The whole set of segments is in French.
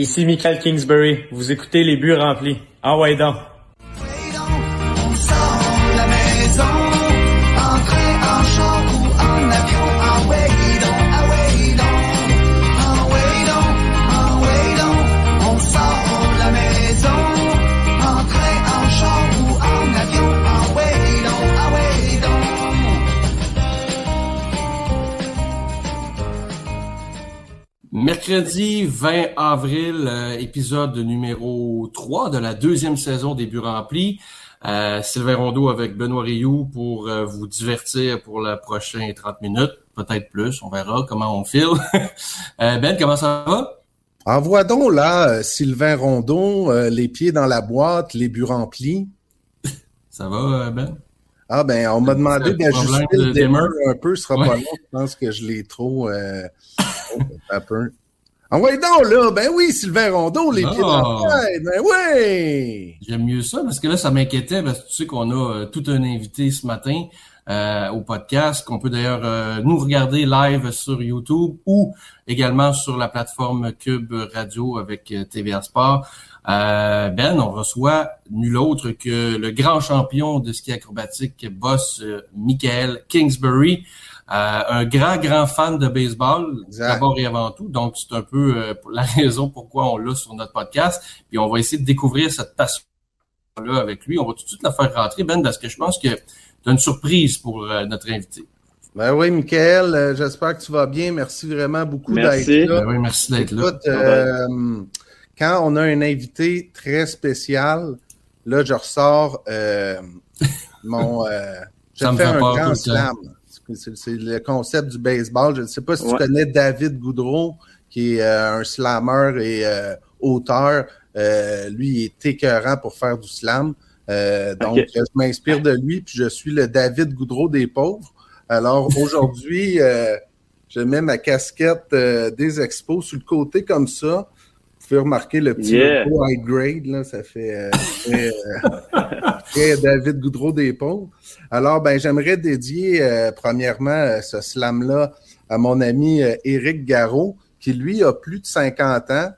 Ici Michael Kingsbury. Vous écoutez les buts remplis. Ouais donc. Mercredi 20 avril, euh, épisode numéro 3 de la deuxième saison des Buts remplis. Euh, Sylvain Rondeau avec Benoît Rioux pour euh, vous divertir pour la prochaine 30 minutes, peut-être plus, on verra comment on file. Euh, ben, comment ça va? Envoie donc là, Sylvain Rondon, les pieds dans la boîte, les buts remplis. Ça va, Ben? Ah ben, on m'a demandé d'ajuster le dimmer. un peu, ce sera Ouais. pas long. Je pense que je l'ai trop... Un peu. Envoie donc là, ben oui, Sylvain Rondeau, les Ah. pieds dans la boîte, ben oui! J'aime mieux ça parce que là, ça m'inquiétait parce que tu sais qu'on a euh, tout un invité ce matin euh, au podcast, qu'on peut d'ailleurs euh, nous regarder live sur YouTube ou également sur la plateforme Cube Radio avec euh, TVA Sport. Euh, ben, on reçoit nul autre que le grand champion de ski acrobatique, boss Michael Kingsbury. Euh, un grand, grand fan de baseball, Exact. d'abord et avant tout. Donc, c'est un peu euh, la raison pourquoi on l'a sur notre podcast. Puis on va essayer de découvrir cette passion là avec lui. On va tout de suite la faire rentrer, Ben, parce que je pense que tu as une surprise pour euh, notre invité. Ben oui, Michael, euh, j'espère que tu vas bien. Merci vraiment beaucoup d'être là. Ben oui, merci d'être là. Écoute, euh, quand on a un invité très spécial, là, je ressors euh, mon. Euh, je Ça me fais fait un grand slam. C'est le concept du baseball. Je ne sais pas si tu connais David Goudreau, qui est euh, un slammer et euh, auteur. Euh, lui, il est écœurant pour faire du slam. Donc, je m'inspire de lui, puis je suis le David Goudreau des pauvres. Alors, aujourd'hui, je mets ma casquette des expos sur le côté comme ça. Vous pouvez remarquer le petit Yeah. logo high grade, là, ça fait David Goudreau des pauvres. Alors, ben, j'aimerais dédier euh, premièrement euh, ce slam-là à mon ami euh, Éric Garot, qui lui a plus de 50 ans.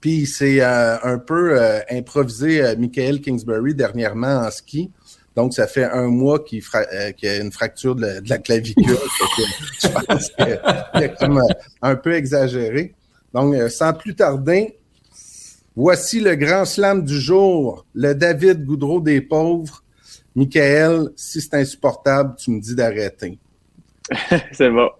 Puis il s'est euh, un peu euh, improvisé euh, Michael Kingsbury dernièrement en ski. Donc, ça fait un mois qu'il fra- euh, qu'il a une fracture de la, de la clavicule. Je pense a comme un peu exagéré. Donc, euh, sans plus tarder, voici le grand slam du jour, le David Goudreau des pauvres. Michael, si c'est insupportable, tu me dis d'arrêter. C'est bon.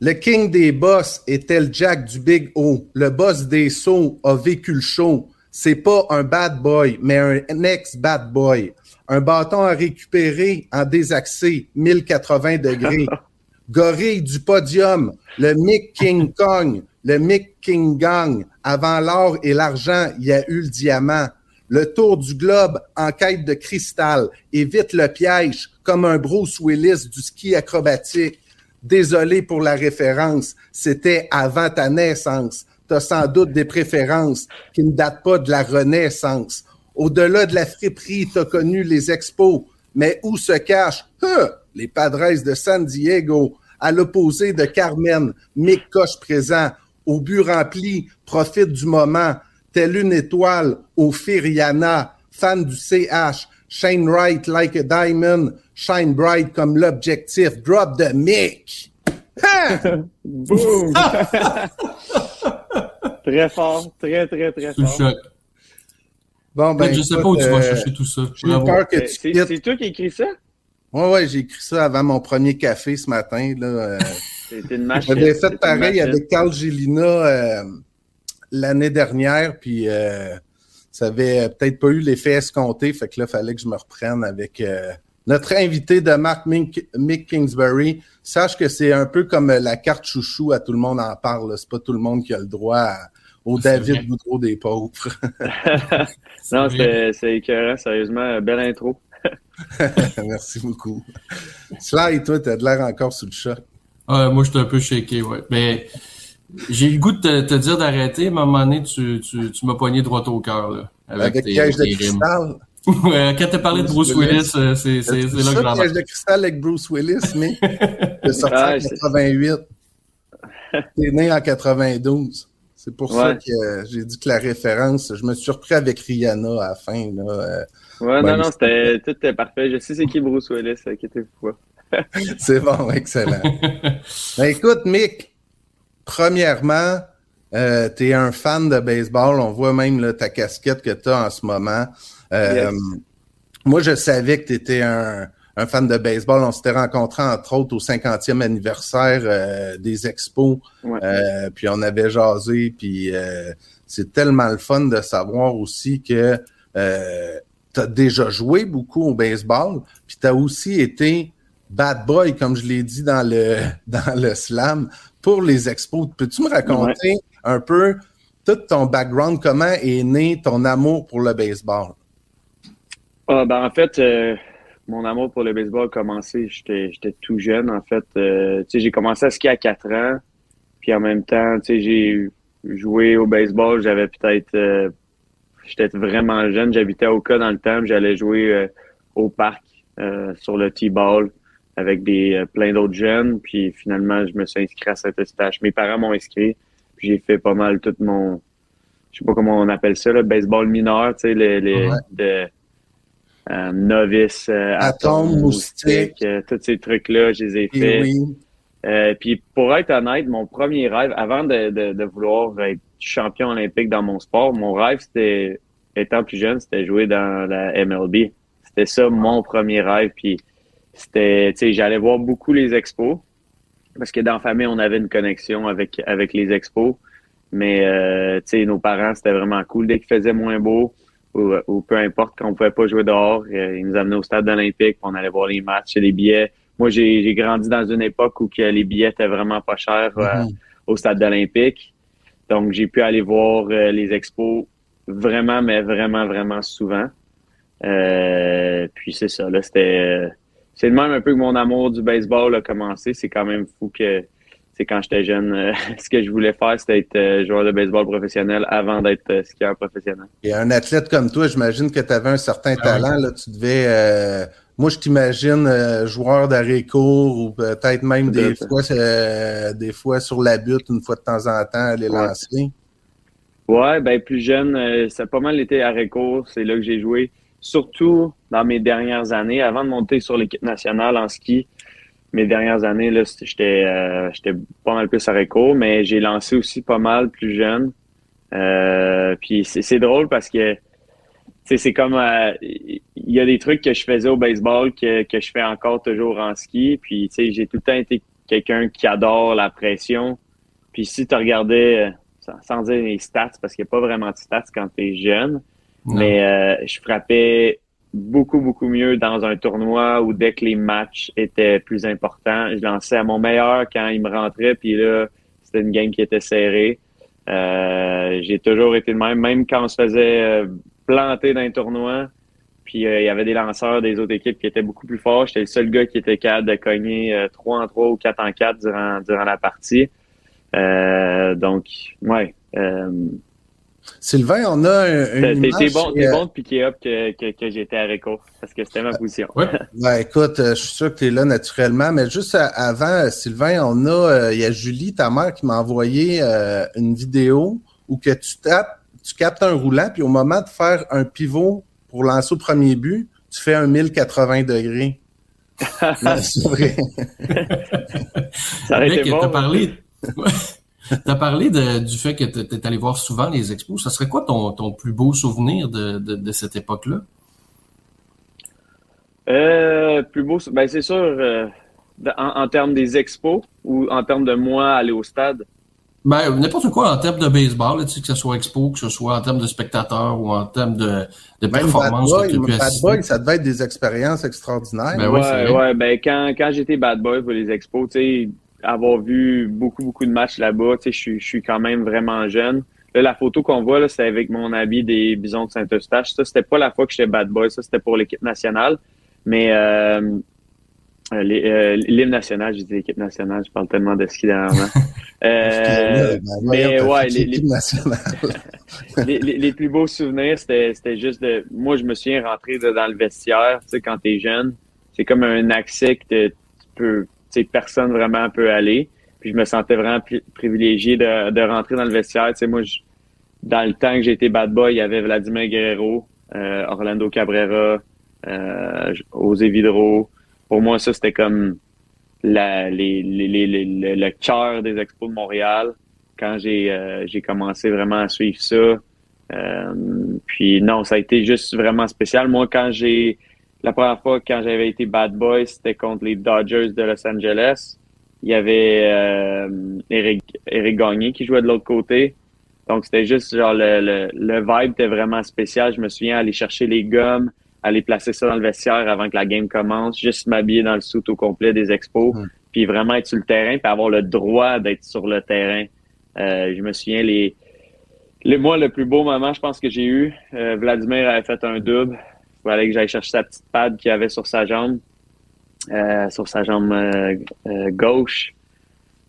Le king des boss était le Jack du Big O? Le boss des sauts a vécu le show. C'est pas un bad boy, mais un ex-bad boy. Un bâton à récupérer en désaxé, 1080 degrés. Gorille du podium, le Mick King Kong, le Mick King Gang. Avant l'or et l'argent, il y a eu le diamant. Le tour du globe en quête de cristal. Évite le piège comme un Bruce Willis du ski acrobatique. Désolé pour la référence, c'était avant ta naissance. T'as sans doute des préférences qui ne datent pas de la Renaissance. Au-delà de la friperie, t'as connu les expos, mais où se cachent les Padres de San Diego? À l'opposé de Carmen, Mick Coche présent, au but rempli, profite du moment, telle une étoile au Firiana, fan du CH, shine right like a diamond, shine bright comme l'objectif, drop the mic. Hein? Boom! très fort, très, très, très fort. choc. Bon, ben, je sais pas où tu vas euh, chercher tout ça. J'ai peur que Euh, tu c'est toi qui écris ça? Ouais, ouais, j'ai écrit ça avant mon premier café ce matin. Là. Euh, une machine. J'avais fait pareil avec Carl Gélina euh, l'année dernière, puis euh, ça avait peut-être pas eu l'effet escompté, fait que là, il fallait que je me reprenne avec euh, notre invité de marque, Mick, Mick Kingsbury. Sache que c'est un peu comme la carte chouchou, à tout le monde en parle. C'est pas tout le monde qui a le droit à- au David. Boudreau des pauvres. non, c'est écœurant, sérieusement. Belle intro. Merci beaucoup. Sly, toi, t'as de l'air encore sous le choc. Ah, moi, j'étais un peu shaké, ouais. Mais j'ai eu le goût de te, te dire d'arrêter. À un moment donné, tu, tu, tu m'as pogné droit au cœur, là. Avec tes- piège de tes cristal? Ouais, Quand t'as parlé de Bruce Bruce Willis, euh, c'est c'est- c'est C'est là que j'en piège de cristal avec Bruce Willis, mais c'est sorti Ah, en c'est- 88. T'es né en 92. C'est pour ça que euh, j'ai dit que la référence, je me suis surpris avec Rihanna à la fin. Là, euh, Ouais, non, non, c'était tout était parfait. Je sais c'est qui Bruce Willis, inquiétez-vous pas. c'est bon, excellent. Ben, écoute, Mick, premièrement, euh, tu es un fan de baseball. On voit même là, ta casquette que tu as en ce moment. Euh, Yes. Moi, je savais que tu étais un, un fan de baseball. On s'était rencontrés, entre autres, au 50e anniversaire euh, des expos. Ouais. Euh, puis on avait jasé. Puis euh, c'est tellement le fun de savoir aussi que euh, tu as déjà joué beaucoup au baseball. Puis tu as aussi été bad boy, comme je l'ai dit dans le, dans le slam, pour les expos. Peux-tu me raconter un peu tout ton background, comment est né ton amour pour le baseball? Ah, ben, en fait, euh, mon amour pour le baseball a commencé, j'étais j'étais tout jeune, en fait. Euh, j'ai commencé à skier à 4 ans, puis en même temps, j'ai joué au baseball, j'avais peut-être... euh, j'étais vraiment jeune, j'habitais à Oka dans le temps, j'allais jouer euh, au parc euh, sur le T-ball avec des euh, plein d'autres jeunes, puis finalement, je me suis inscrit à Saint-Eustache. Mes parents m'ont inscrit, puis j'ai fait pas mal tout mon... Je sais pas comment on appelle ça, le baseball mineur, tu sais, les, les Ouais. de euh, novice, euh, Atome, atome, moustique. euh, tous ces trucs-là, je les ai Et faits. oui, puis pour être honnête, mon premier rêve, avant de, de, de vouloir être champion olympique dans mon sport, mon rêve, c'était, étant plus jeune, c'était jouer dans la MLB. C'était ça mon premier rêve. Puis c'était, tu sais, j'allais voir beaucoup les expos parce que dans la famille, on avait une connexion avec avec les expos. Mais euh, tu sais, nos parents, c'était vraiment cool. Dès qu'il faisait moins beau ou, ou peu importe, qu'on pouvait pas jouer dehors, euh, ils nous amenaient au stade olympique, on allait voir les matchs, les billets. Moi, j'ai grandi dans une époque où que les billets étaient vraiment pas chers euh, Mhm. au stade olympique. Donc, j'ai pu aller voir euh, les expos vraiment, mais vraiment, vraiment souvent. Euh, puis c'est ça, là, c'était... euh, C'est de même un peu que mon amour du baseball a commencé. C'est quand même fou que, c'est quand j'étais jeune, euh, ce que je voulais faire, c'était être euh, joueur de baseball professionnel avant d'être euh, skieur professionnel. Et un athlète comme toi, j'imagine que tu avais un certain Ah talent. Là, tu devais. Moi, je t'imagine euh, joueur d'arrêt court ou peut-être même des fois, euh, des fois sur la butte, une fois de temps en temps, aller Ouais. lancer. Ouais, ben plus jeune, euh, ça a pas mal été arrêt court. C'est là que j'ai joué. Surtout dans mes dernières années, avant de monter sur l'équipe nationale en ski. Mes dernières années, là, j'étais euh, j'étais pas mal plus arrêt court, mais j'ai lancé aussi pas mal plus jeune. Euh, puis c'est drôle parce que c'est comme euh, il y a des trucs que je faisais au baseball que, que je fais encore toujours en ski. Puis tu sais, j'ai tout le temps été quelqu'un qui adore la pression. Puis si tu regardais, euh, sans, sans dire les stats, parce qu'il n'y a pas vraiment de stats quand tu es jeune, Non. mais euh, je frappais beaucoup, beaucoup mieux dans un tournoi où dès que les matchs étaient plus importants, je lançais à mon meilleur quand il me rentrait, puis là, c'était une game qui était serrée. Euh, j'ai toujours été le même, même quand on se faisait euh, planter dans un tournoi, puis euh, il y avait des lanceurs des autres équipes qui étaient beaucoup plus forts. J'étais le seul gars qui était capable de cogner euh, 3 en 3 ou 4 en 4 durant, durant la partie. Euh, donc, ouais. Euh, Sylvain, on a une t'es bon, euh, bon de piquer up que, que, que j'étais à Réco, parce que c'était ma position. Ouais. Ben, écoute, euh, je suis sûr que tu es là naturellement, mais juste avant, euh, Sylvain, on a, euh, il y a Julie, ta mère, qui m'a envoyé euh, une vidéo où que tu tapes, tu captes un roulant, puis au moment de faire un pivot pour lancer au premier but, tu fais un 1080 degrés. C'est vrai. Ça aurait Mec, été bon. t'as parlé, t'as parlé de- du fait que t'es t'es allé voir souvent les expos. Ça serait quoi ton, ton plus beau souvenir de, de, de cette époque-là? Euh, plus beau, ben c'est sûr, euh, en, en termes des expos ou en termes de moi aller au stade. Ben, n'importe quoi en termes de baseball, là, tu sais, que ce soit expo, que ce soit en termes de spectateurs ou en termes de, de Bad performance que Boy, Bad assister. Boy, ça devait être des expériences extraordinaires. Ben ouais, ouais, ben quand, quand j'étais bad boy pour les expos, tu sais, avoir vu beaucoup, beaucoup de matchs là-bas, tu sais, je suis- je suis quand même vraiment jeune. Là, la photo qu'on voit, là, c'est avec mon habit des Bisons de Saint-Eustache. Ça, c'était pas la fois que j'étais bad boy, ça, c'était pour l'équipe nationale. Mais euh, l'hymne national, je dis l'équipe nationale, je parle tellement de ski dernièrement. Euh, Ben, mais t'as ouais, les- les- les, les- plus beaux souvenirs, c'était c'était juste de. Moi, je me souviens rentrer dans le vestiaire, tu sais, quand t'es jeune. C'est comme un accès que tu peux. Tu sais, personne vraiment peut aller. Puis je me sentais vraiment pri- privilégié de, de rentrer dans le vestiaire. Tu sais, moi, je- dans le temps que j'ai été bad boy, il y avait Vladimir Guerrero, euh, Orlando Cabrera, euh, José Vidro. Pour moi, ça, c'était comme la, les, les, les, les- le, le cœur des expos de Montréal quand j'ai euh, j'ai commencé vraiment à suivre ça. Euh, puis non, ça a été juste vraiment spécial. Moi, quand j'ai la première fois quand j'avais été bad boy, c'était contre les Dodgers de Los Angeles. Il y avait euh, Eric, Eric Gagné qui jouait de l'autre côté. Donc c'était juste genre le, le, le vibe était vraiment spécial. Je me souviens aller chercher les gommes, aller placer ça dans le vestiaire avant que la game commence, juste m'habiller dans le suit au complet des expos, puis vraiment être sur le terrain, puis avoir le droit d'être sur le terrain. Euh, je me souviens les le moi le plus beau moment, je pense que j'ai eu, euh, Vladimir avait fait un double. Il fallait que j'aille chercher sa petite pad qu'il avait sur sa jambe, euh, sur sa jambe gauche,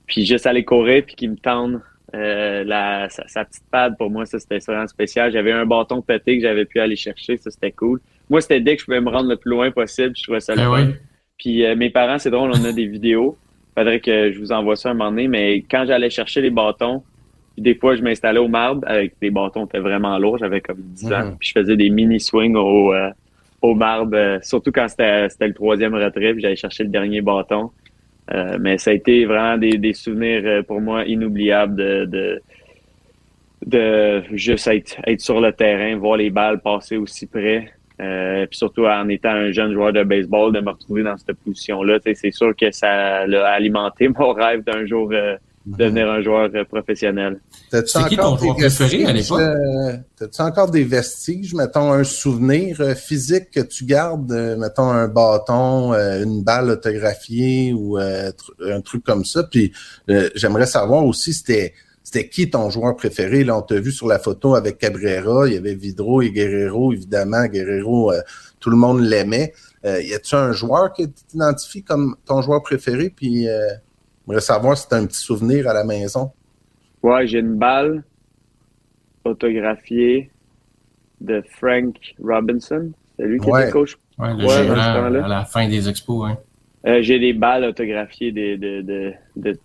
puis juste aller courir puis qu'il me tende euh, la, sa, sa petite pad, pour moi, ça, c'était vraiment spécial. J'avais un bâton pété que j'avais pu aller chercher. Ça, c'était cool. Moi, c'était dès que je pouvais me rendre le plus loin possible. Je trouvais ça le Ben fun. oui. Puis euh, mes parents, c'est drôle, on a des vidéos. Faudrait que je vous envoie ça un moment donné. Mais quand j'allais chercher les bâtons, puis des fois, je m'installais au marbre avec des bâtons qui étaient vraiment lourds. J'avais comme 10 ans. Mhm. Puis je faisais des mini swings au, euh, au marbre, euh, surtout quand c'était le troisième retrait. Puis j'allais chercher le dernier bâton. Euh, mais ça a été vraiment des, des souvenirs pour moi inoubliables de, de, de juste être, être sur le terrain, voir les balles passer aussi près. Euh, puis surtout en étant un jeune joueur de baseball, de me retrouver dans cette position-là, tu sais, c'est sûr que ça a alimenté mon rêve d'un jour euh, devenir un joueur euh, professionnel. T'as-tu C'est qui encore ton joueur des préféré à vestiges, l'époque? euh, T'as-tu encore des vestiges, mettons un souvenir euh, physique que tu gardes, euh, mettons un bâton, euh, une balle autographiée ou euh, tr- un truc comme ça? Puis euh, j'aimerais savoir aussi c'était c'était qui ton joueur préféré? Là, on t'a vu sur la photo avec Cabrera, il y avait Vidro et Guerrero, évidemment. Guerrero, euh, tout le monde l'aimait. Euh, y a-tu un joueur que tu t'identifies comme ton joueur préféré? Puis euh, j'aimerais savoir si t'as un petit souvenir à la maison. Ouais, j'ai une balle autographiée de Frank Robinson. C'est lui qui Ouais. était coach? Ouais, le Ouais, gérant à la fin des expos. Hein. Euh, j'ai des balles autographiées de, de, de, de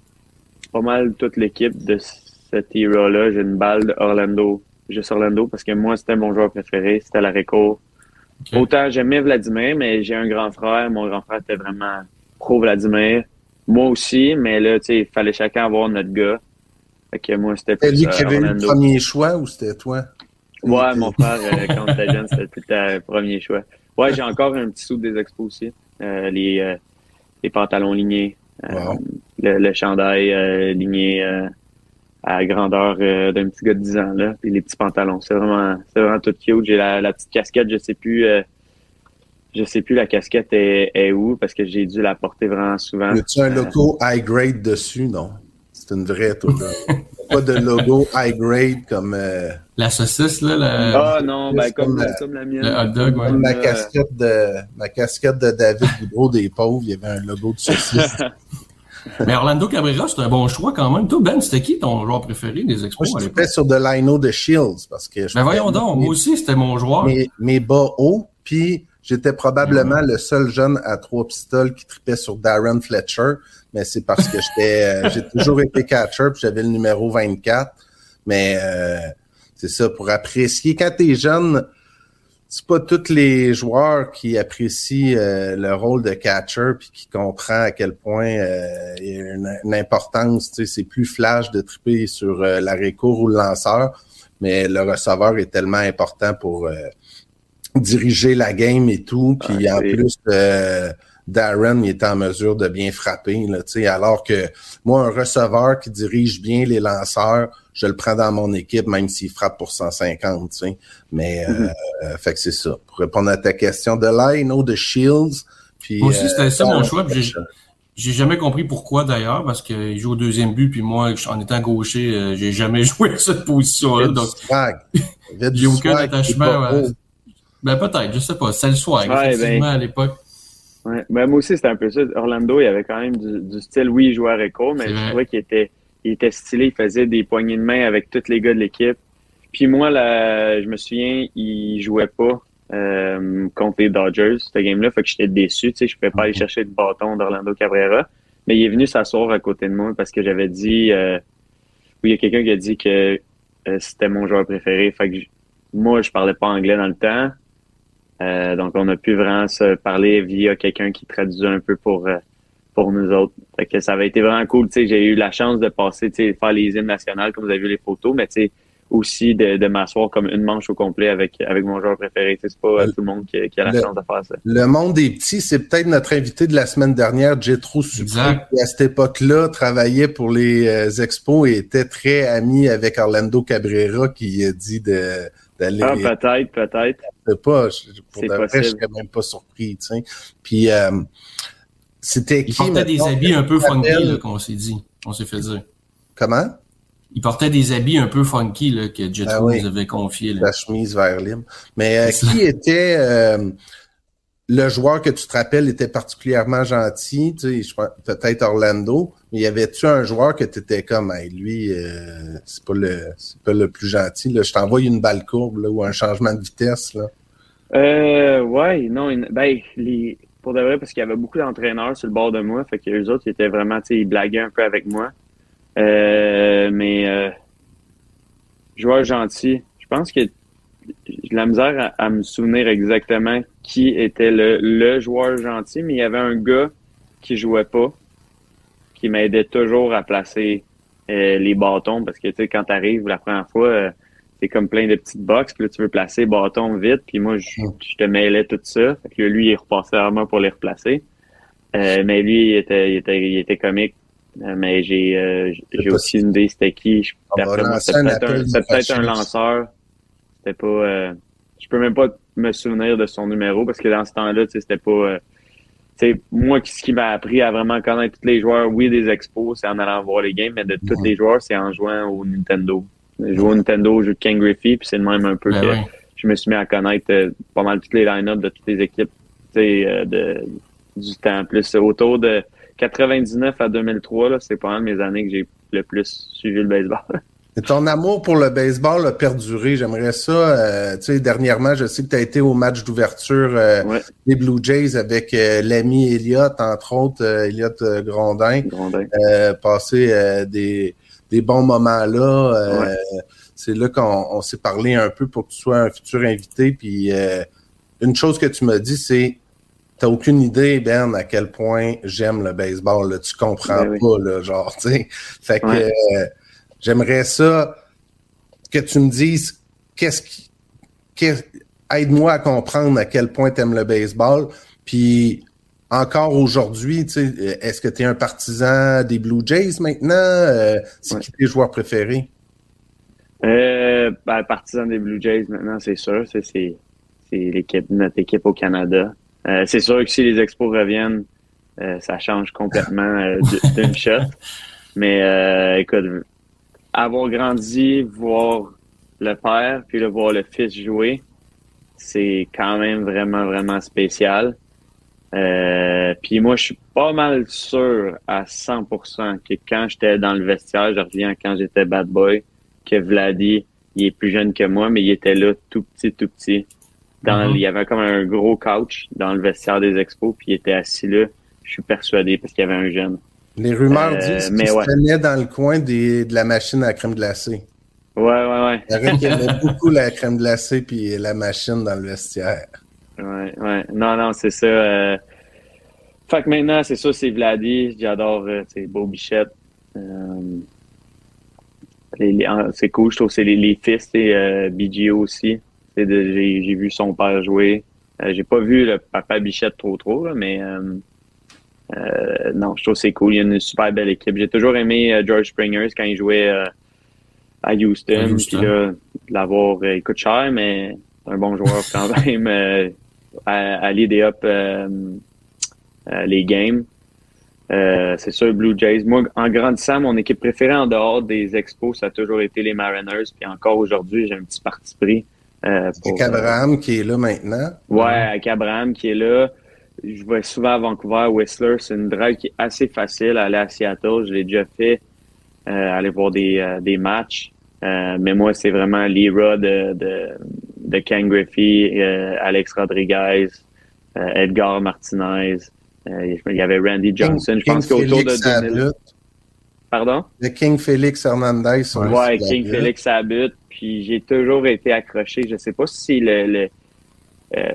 pas mal toute l'équipe de cette era-là. J'ai une balle de Orlando, juste Orlando, parce que moi, c'était mon joueur préféré, c'était la Réco. Autant j'aimais Vladimir, mais j'ai un grand frère. Mon grand frère était vraiment pro Vladimir. Moi aussi, mais là, tu sais, il fallait chacun avoir notre gars. Fait que moi, c'était C'était plus lui euh, qui avait eu le Orlando. premier choix ou c'était toi? Ouais, mon frère, euh, quand on était jeune, c'était tout le premier choix. Ouais, j'ai encore un petit sou des expos aussi. Euh, les, euh, les pantalons lignés. euh, Wow. le, le chandail euh, ligné euh, à la grandeur euh, d'un petit gars de 10 ans, là. Puis les petits pantalons. C'est vraiment, c'est vraiment tout cute. J'ai la, la petite casquette, je sais plus. euh, je sais plus la casquette est, est où parce que j'ai dû la porter vraiment souvent. Y a-tu un Euh, logo high grade dessus? Non. C'est une vraie, toi. Pas de logo high grade comme, euh, La saucisse, là, la- Ah non, ben comme, comme la- comme la mienne. le hot dog, ouais. comme ma casquette de ma casquette de David Boudreau des pauvres. Il y avait un logo de saucisse. Mais Orlando Cabrera, c'est un bon choix quand même. Toi, Ben, c'était qui ton joueur préféré des Moi, expos je trippais sur de Lino de Shields parce que je Ben voyons donc, mes- moi aussi, c'était mon joueur. mes, mes bas hauts, puis j'étais probablement le seul jeune à trois pistoles qui tripait sur Darren Fletcher, mais c'est parce que j'étais euh, j'ai toujours été catcher, puis j'avais le numéro 24. Mais euh, c'est ça, pour apprécier. Quand t'es jeune, c'est pas tous les joueurs qui apprécient euh, le rôle de catcher puis qui comprend à quel point euh, il y a une, une importance. Tu sais, c'est plus flash de triper sur euh, l'arrêt court ou le lanceur, mais le receveur est tellement important pour euh, diriger la game et tout. Puis en plus, euh, Darren il est en mesure de bien frapper. Là, tu sais, alors que moi, un receveur qui dirige bien les lanceurs, je le prends dans mon équipe, même s'il frappe pour 150. Tu sais. Mais euh, euh, fait que c'est ça. Pour répondre à ta question, de Lino, de Shields. Puis, Moi aussi, euh, c'était ça mon choix, j'ai- jamais compris pourquoi d'ailleurs, parce qu'il joue au deuxième but, puis moi, en étant gaucher, euh, j'ai jamais joué à cette position-là. Donc, swag. J'ai aucun swag, attachement, beau. ben peut-être, je sais pas. C'est le soir, Ouais, effectivement, ben- à l'époque. Ouais. Ben, moi aussi, c'était un peu ça. Orlando, il avait quand même du, du style, oui, il jouait à réco, mais je trouvais qu'il était, il était stylé, il faisait des poignées de main avec tous les gars de l'équipe. Puis moi, là, je me souviens, il jouait pas euh, contre les Dodgers, cette game-là, fait que j'étais déçu, tu sais, je pouvais pas aller chercher le bâton d'Orlando Cabrera. Mais il est venu s'asseoir à côté de moi parce que j'avais dit, euh, oui, il y a quelqu'un qui a dit que euh, c'était mon joueur préféré. Fait que moi, je parlais pas anglais dans le temps. Euh, donc, on a pu vraiment se parler via quelqu'un qui traduisait un peu pour euh, pour nous autres. Fait que ça avait été vraiment cool. Tu sais, j'ai eu la chance de passer, tu sais, faire les hymnes nationales, comme vous avez vu les photos, mais tu sais, aussi de, de m'asseoir comme une manche au complet avec avec mon joueur préféré. Tu sais, C'est pas tout le monde qui, qui a la Le- chance de faire ça. Le monde des petits, c'est peut-être notre invité de la semaine dernière, Jetro Exact. qui à cette époque-là travaillait pour les euh, expos et était très ami avec Orlando Cabrera qui a dit de d'aller Ah, peut-être, peut-être. Je sais pas, je- pour de vrai, je serais même pas surpris, tu sais. Puis euh, c'était Il portait des habits un peu funky, qu'on s'est dit. On s'est fait dire. Comment? Il portait des habits un peu funky, là, que Jet Ah oui. nous avait confié, là. La chemise vers Lim. Mais euh, qui était euh, le joueur que tu te rappelles était particulièrement gentil, tu sais, peut-être Orlando, mais y avait-tu un joueur que tu étais comme Hey, lui, euh, c'est pas le c'est pas le plus gentil, là. je t'envoie une balle courbe là, ou un changement de vitesse. Là? Euh, ouais, non, ben, pour de vrai, parce qu'il y avait beaucoup d'entraîneurs sur le bord de moi, fait que les autres, ils étaient vraiment, tu sais, ils blaguaient un peu avec moi. Euh, mais, euh, joueur gentil, je pense que j'ai de la misère à, à me souvenir exactement qui était le, le joueur gentil, mais il y avait un gars qui jouait pas, qui m'aidait toujours à placer euh, les bâtons, parce que, tu sais, quand t'arrives la première fois, euh, c'est comme plein de petites boxes, puis là, tu veux placer bâton vite, puis moi, je, je te mêlais tout ça. Fait que lui, il repassait vraiment pour les replacer. Euh, mais lui, il était, il était, il était comique. Euh, mais j'ai, euh, aussi une idée, c'était qui. Je- On va D'après moi, lancer c'était peut-être un, lanceur. C'était pas, euh, je peux même pas me souvenir de son numéro parce que dans ce temps-là, c'était pas, euh, tu sais, moi, ce qui m'a appris à vraiment connaître tous les joueurs, oui, des expos, c'est en allant voir les games, mais de tous Ouais. les joueurs, c'est en jouant au Nintendo. Jouer au Nintendo, au jeu de Ken Griffey, puis c'est le même un peu Ben que ouais. je me suis mis à connaître euh, pas mal toutes les line-up de toutes les équipes euh, de, du temps. Plus autour de 99 à 2003, là, c'est pas mal mes années que j'ai le plus suivi le baseball. Ton amour pour le baseball a perduré. J'aimerais ça. euh, tu sais, dernièrement, je sais que tu as été au match d'ouverture euh, Ouais. des Blue Jays avec euh, l'ami Elliott, entre autres, euh, Elliott euh, Grondin. Grondin. euh, passer euh, des, des bons moments là. Euh, Ouais. C'est là qu'on on s'est parlé un peu pour que tu sois un futur invité. Puis euh, une chose que tu m'as dit, c'est T'as aucune idée, Ben, à quel point j'aime le baseball. Là. Tu comprends Ben oui. pas, là, genre, tu sais. Fait que Ouais. J'aimerais ça que tu me dises qu'est-ce qui. Aide-moi à comprendre à quel point tu aimes le baseball. Puis encore aujourd'hui, tu sais, est-ce que tu es un partisan des Blue Jays maintenant? Euh, c'est Ouais. qui tes joueurs préférés? Euh, ben, partisan des Blue Jays maintenant, c'est sûr. C'est, l'équipe, notre équipe au Canada. Euh, c'est sûr que si les expos reviennent, euh, ça change complètement d'une shot. Mais écoute, avoir grandi, voir le père, puis le voir le fils jouer, c'est quand même vraiment, vraiment spécial. Euh, puis moi, je suis pas mal sûr à 100% que quand j'étais dans le vestiaire, je reviens quand j'étais bad boy, que Vladi, il est plus jeune que moi, mais il était là tout petit, tout petit. Dans, Mhm. Il y avait comme un gros couch dans le vestiaire des expos, puis il était assis là. Je suis persuadé parce qu'il y avait un jeune. Les rumeurs Euh, disent qu'il se ouais. tenait dans le coin des, de la machine à crème glacée. Ouais, ouais, ouais. Il paraît qu'il aimait beaucoup la crème glacée puis la machine dans le vestiaire. Ouais, ouais. Non, non, c'est ça. euh. Fait que maintenant, c'est ça, c'est Vladi. J'adore, euh, c'est Beau Bichette. Euh, c'est cool, je trouve c'est les, les fils, c'est euh, BGO aussi. J'ai vu son père jouer. Euh, J'ai pas vu le papa Bichette trop trop, là, mais euh, non, je trouve que c'est cool. Il y a une super belle équipe. J'ai toujours aimé euh, George Springer quand il jouait euh, à Houston. À Houston. Puis là, l'avoir, euh, il coûte cher, mais c'est un bon joueur quand même. à, à leader up les games. Euh, c'est sûr, Blue Jays. Moi, en grandissant, mon équipe préférée en dehors des expos, ça a toujours été les Mariners. Puis encore aujourd'hui, j'ai un petit parti pris. Euh, pour, Avec Abraham qui est là maintenant. Ouais, avec Abraham qui est là. Je vais souvent à Vancouver, Whistler. C'est une drive qui est assez facile à aller à Seattle. Je l'ai déjà fait, euh, aller voir des, euh, des matchs. Euh, mais moi, c'est vraiment l'era de, de, de Ken Griffey, Alex Rodriguez, Edgar Martinez, il y avait Randy Johnson. je pense qu'autour de Félix 2000. Sabut. Pardon? Le King Félix Hernandez. Ouais, King. Félix Sabut. Puis j'ai toujours été accroché. Je sais pas si le, le, euh,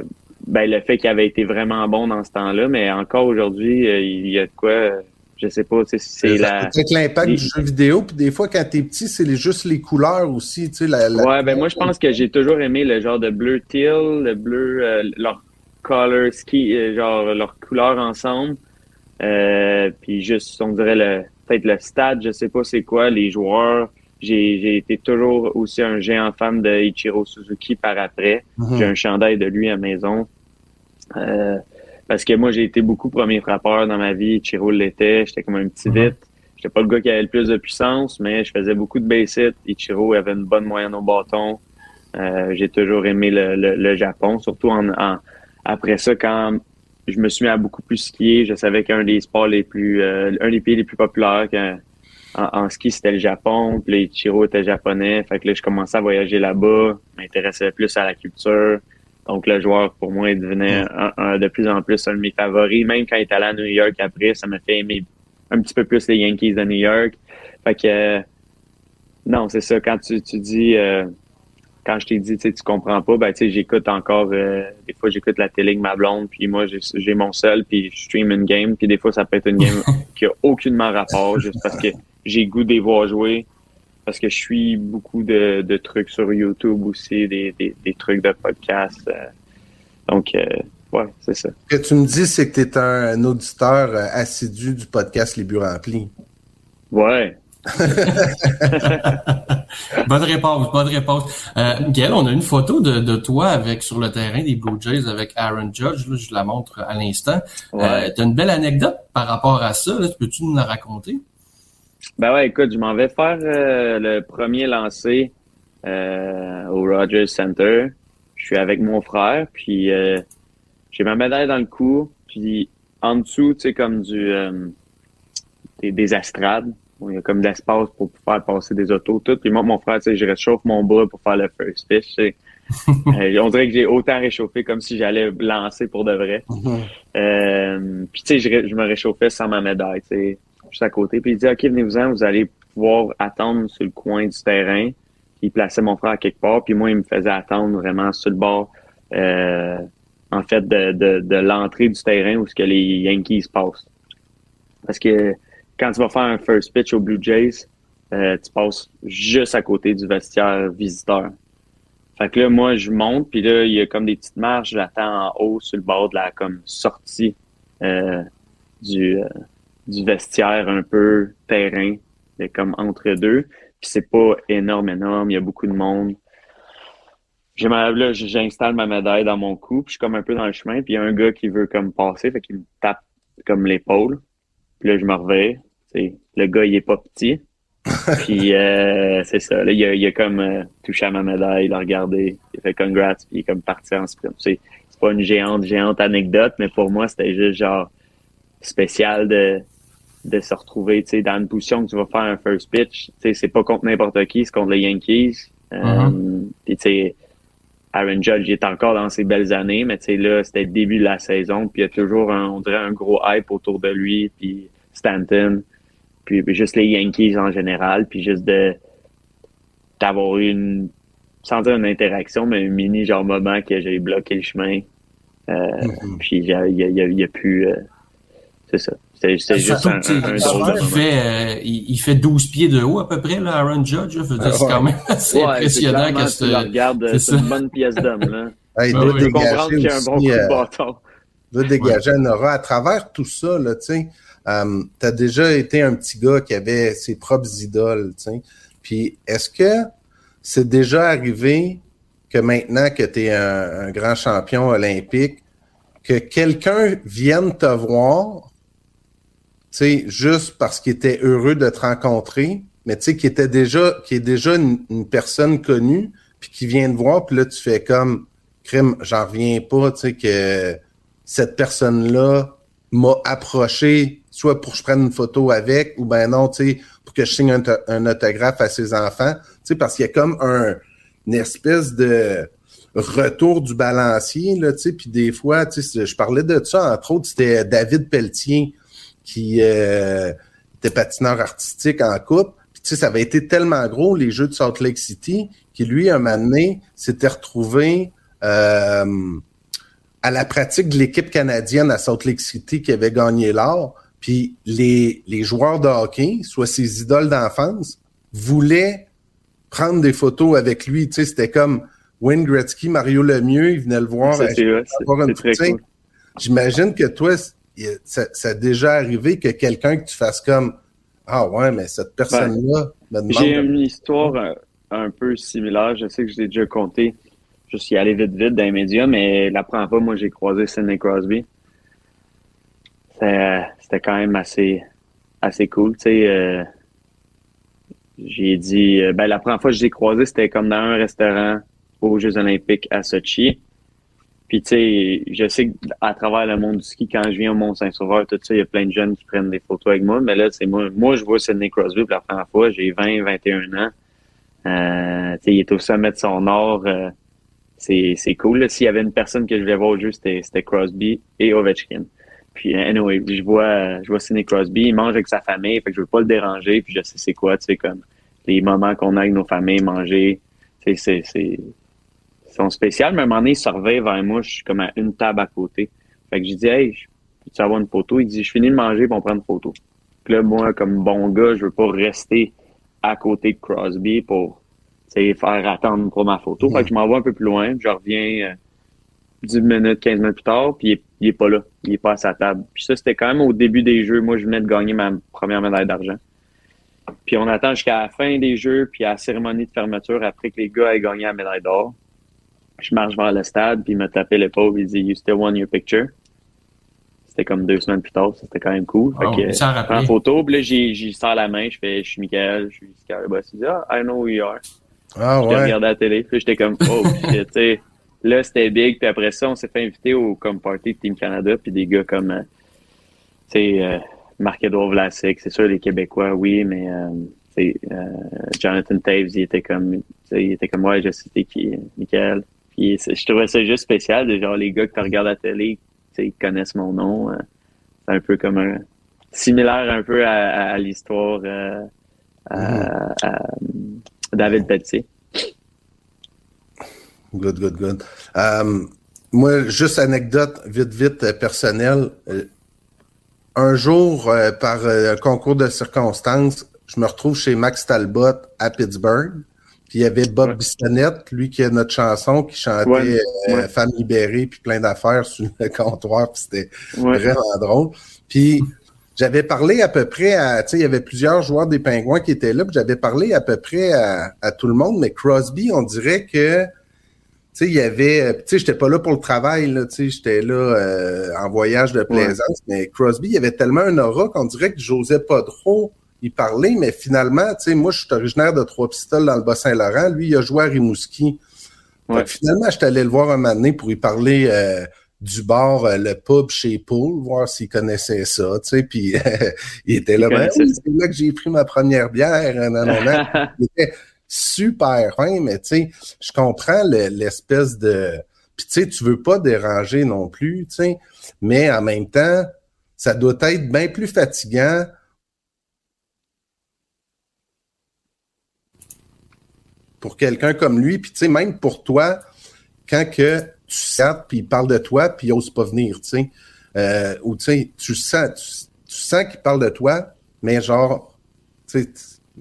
ben, le fait qu'il avait été vraiment bon dans ce temps-là, mais encore aujourd'hui, euh, il y a de quoi. euh, je sais pas. tu sais, C'est la. peut être l'impact les- du jeu vidéo, puis des fois, quand t'es petit, c'est les- juste les couleurs aussi, tu sais, la, la- Ouais, ben moi je pense que j'ai toujours aimé le genre de bleu teal, le bleu, euh, leur color ski, genre leurs couleurs ensemble. Euh, puis juste, on dirait le peut-être le stade, je sais pas c'est quoi, les joueurs. J'ai j'ai été toujours aussi un géant fan de Ichiro Suzuki par après. Mhm. J'ai un chandail de lui à la maison. Euh, parce que moi, j'ai été beaucoup premier frappeur dans ma vie. Ichiro l'était. J'étais comme un petit Mhm. vite. J'étais pas le gars qui avait le plus de puissance, mais je faisais beaucoup de base hits. Ichiro avait une bonne moyenne au bâton. Euh, j'ai toujours aimé le, le, le Japon, surtout en, en- après ça, quand je me suis mis à beaucoup plus skier, je savais qu'un des sports les plus, euh, un des pays les plus populaires en, en ski, c'était le Japon. Puis là, Ichiro était japonais. Fait que là, je commençais à voyager là-bas, m'intéressais plus à la culture. Donc, le joueur, pour moi, il devenait un- un- de plus en plus un de mes favoris. Même quand il est allé à New York après, ça m'a fait aimer un petit peu plus les Yankees de New York. Fait que, euh, non, c'est ça. Quand tu, tu dis, euh, quand je t'ai dit, tu comprends pas, ben, tu sais, j'écoute encore, euh, des fois, j'écoute la télé avec ma blonde, puis moi, j'ai mon seul, puis je stream une game, puis des fois, ça peut être une game qui a aucunement rapport, juste parce que j'ai goût de les voir jouer, parce que je suis beaucoup de, de trucs sur YouTube aussi, des, des, des trucs de podcast. euh. donc, euh, ouais, c'est ça. Ce que tu me dis, c'est que tu es un, un auditeur euh, assidu du podcast Les Buts Remplis. Ouais. bonne réponse, bonne réponse. Euh, Gaël, on a une photo de, de toi avec sur le terrain des Blue Jays avec Aaron Judge. Là, je la montre à l'instant. Ouais. Euh, tu as une belle anecdote par rapport à ça. Peux-tu nous la raconter? Ben ouais, écoute, je m'en vais faire euh, le premier lancer euh, au Rogers Center. Je suis avec mon frère, puis euh, j'ai ma médaille dans le cou, puis en dessous, tu sais, comme du des, des estrades. où Il y a comme de l'espace pour faire passer des autos, tout. Puis moi, mon frère, tu sais, je réchauffe mon bras pour faire le first pitch. tu sais. Euh, on dirait que j'ai autant réchauffé comme si j'allais lancer pour de vrai. Euh, puis tu sais, je, je me réchauffais sans ma médaille, tu sais, juste à côté. Puis il dit, OK, venez-vous-en, vous allez pouvoir attendre sur le coin du terrain. Il plaçait mon frère à quelque part, puis moi, il me faisait attendre vraiment sur le bord, euh, en fait, de, de, l'entrée du terrain où ce que les Yankees passent. Parce que quand tu vas faire un first pitch aux Blue Jays, euh, tu passes juste à côté du vestiaire visiteur. Fait que là, moi, je monte, puis là, il y a comme des petites marches, j'attends en haut sur le bord de la comme sortie euh, du, du vestiaire un peu terrain, mais comme entre deux. Puis c'est pas énorme, énorme, il y a beaucoup de monde. J'ai ma- là, j'installe ma médaille dans mon cou, puis je suis comme un peu dans le chemin, puis il y a un gars qui veut comme passer, fait qu'il me tape comme l'épaule. Puis là, je me reviens. Le gars, il est pas petit. Puis euh, c'est ça. Là, il a, il a comme euh, touché à ma médaille, il a regardé, il a fait congrats, puis il est comme parti en sprint. C'est c'est pas une géante, géante anecdote, mais pour moi, c'était juste genre spécial de, de se retrouver tu sais, dans une position que tu vas faire un first pitch. Tu sais, C'est pas contre n'importe qui, c'est contre les Yankees. Euh, puis tu sais, Aaron Judge il est encore dans ses belles années, mais tu sais, là, c'était le début de la saison, puis il y a toujours, un, on dirait, un gros hype autour de lui, puis Stanton, puis, puis juste les Yankees en général, puis juste de d'avoir eu une, sans dire une interaction, mais un mini genre moment que j'ai bloqué le chemin, euh, Mhm. puis il y a, y a, y a plus... euh, c'est ça. Juste un, tu fait, euh, il, il fait 12 pieds de haut à peu près, là, Aaron Judge. C'est Ouais. quand même assez Ouais, impressionnant que tu ce... regardes, c'est ça. une bonne pièce d'homme, là. Hey, il doit oui. Tu comprendre qu'il y a un bon coup de euh, bâton. doit dégager un aura. À travers tout ça, là, tu sais, euh, t'as déjà été un petit gars qui avait ses propres idoles, tu sais. Puis, est-ce que c'est déjà arrivé que maintenant que tu es un, un grand champion olympique, que quelqu'un vienne te voir, tu sais, juste parce qu'il était heureux de te rencontrer, mais tu sais, qui était déjà, qui est déjà une, personne connue, puis qui vient te voir, puis là, tu fais comme, crime, j'en reviens pas, tu sais, que cette personne-là m'a approché, soit pour que je prenne une photo avec, ou ben non, tu sais, pour que je signe un, un autographe à ses enfants, tu sais, parce qu'il y a comme un, une espèce de, retour du balancier, là, tu sais, puis des fois, tu sais, je parlais de ça, entre autres, c'était David Pelletier qui euh, était patineur artistique en coupe. Puis, tu sais, ça avait été tellement gros, les Jeux de Salt Lake City, qui lui, un moment donné, s'était retrouvé euh, à la pratique de l'équipe canadienne à Salt Lake City qui avait gagné l'or. Puis les, les joueurs de hockey, soit ses idoles d'enfance, voulaient prendre des photos avec lui. Tu sais, c'était comme Wayne Gretzky, Mario Lemieux, ils venaient le voir. Cool. J'imagine que toi, ça, ça a déjà arrivé que quelqu'un que tu fasses comme Ah ouais, mais cette personne-là me demande. J'ai une histoire euh, un peu similaire. Je sais que je l'ai déjà compté. Je suis allé vite, vite dans les médias, mais la première fois, moi, j'ai croisé Sidney Crosby. C'était c'était quand même assez, assez cool. Tu sais, euh, j'ai dit, euh, ben, la première fois que je l'ai croisé, c'était comme dans un restaurant aux Jeux Olympiques à Sochi. Puis, tu sais, je sais qu'à travers le monde du ski, quand je viens au Mont-Saint-Sauveur, tout ça, il y a plein de jeunes qui prennent des photos avec moi. Mais là, c'est moi, moi, je vois Sidney Crosby pour la première fois. J'ai 20, 21 ans. Euh, tu sais, il est au sommet de son art. euh, c'est, c'est cool. S'il y avait une personne que je voulais voir au jeu, c'était, c'était Crosby et Ovechkin. Puis, anyway, je vois, je vois Sidney Crosby. Il mange avec sa famille. Fait que je veux pas le déranger. Puis, je sais c'est quoi, tu sais, comme les moments qu'on a avec nos familles, manger. Tu sais, c'est, c'est, ils sont spéciales, mais à un moment donné, il se revient vers moi, je suis comme à une table à côté. Fait que j'ai dit, hey, je- peux-tu avoir une photo? Il dit, je finis de manger, puis on prend une photo. Puis là, moi, comme bon gars, je veux pas rester à côté de Crosby pour, faire attendre pour ma photo. Fait que je m'en vais un peu plus loin, je reviens euh, 10 minutes, 15 minutes plus tard, puis il est, il est pas là. Il est pas à sa table. Puis ça, c'était quand même au début des jeux. Moi, je venais de gagner ma première médaille d'argent. Puis on attend jusqu'à la fin des jeux, puis à la cérémonie de fermeture, après que les gars aient gagné la médaille d'or je marche vers le stade, puis il me tapait l'épaule, il dit You still want your picture? C'était comme deux semaines plus tard, c'était quand même cool. Wow, fait que, je prends rappelait. la photo, puis là, j'ai, j'ai sors la main, je fais Je suis Michael, je suis Sky Boss. Il dit Ah, I know who you are. Ah Je ouais. regardé à la télé, puis j'étais comme Oh, tu sais. Là, c'était big, puis après ça, on s'est fait inviter au comme party de Team Canada, puis des gars comme, euh, tu sais, euh, Marc-Edouard Vlasic, c'est sûr, les Québécois, oui, mais, euh, tu sais, euh, Jonathan Taves, il était comme, tu sais, il était comme, ouais, je sais qui, Michael. Puis je trouvais ça juste spécial, de genre, les gars que tu regardes à la télé, ils connaissent mon nom. euh, c'est un peu comme un, similaire un peu à, à- à l'histoire, euh, à, à David Pelletier. Good, good, good. Euh, moi, juste anecdote, vite, vite, euh, personnelle. Un jour, par un concours de circonstances, je me retrouve chez Max Talbot à Pittsburgh. Puis il y avait Bob Ouais. Bissonnette, lui qui a notre chanson, qui chantait Ouais, euh. Femme libérée, puis plein d'affaires sur le comptoir. Puis c'était vraiment drôle. Puis j'avais parlé à peu près à, tu sais, il y avait plusieurs joueurs des Pingouins qui étaient là, puis j'avais parlé à peu près à, à tout le monde, mais Crosby, on dirait que, tu sais, il y avait, euh, tu sais, j'étais pas là pour le travail, là, tu sais, j'étais là euh, en voyage de plaisance, mais Crosby, il y avait tellement un aura qu'on dirait que j'osais pas trop y parler, mais finalement, tu sais, moi, je suis originaire de Trois-Pistoles dans le Bas-Saint-Laurent, lui, il a joué à Rimouski. Ouais. finalement, j'étais allé le voir un moment donné pour y parler euh, du bar, euh, le pub chez Paul, voir s'il connaissait ça, tu sais, puis il était là, ben, oui, c'est là que j'ai pris ma première bière, euh, non, non, non. il était super fin, mais tu sais, je comprends le- l'espèce de... Puis tu sais, tu veux pas déranger non plus, tu sais, mais en même temps, ça doit être bien plus fatigant pour quelqu'un comme lui, puis tu sais, même pour toi, quand que tu sens, puis il parle de toi, puis il ose pas venir, tu sais, euh, ou tu sais, tu sens, tu, sens qu'il parle de toi, mais genre, tu sais,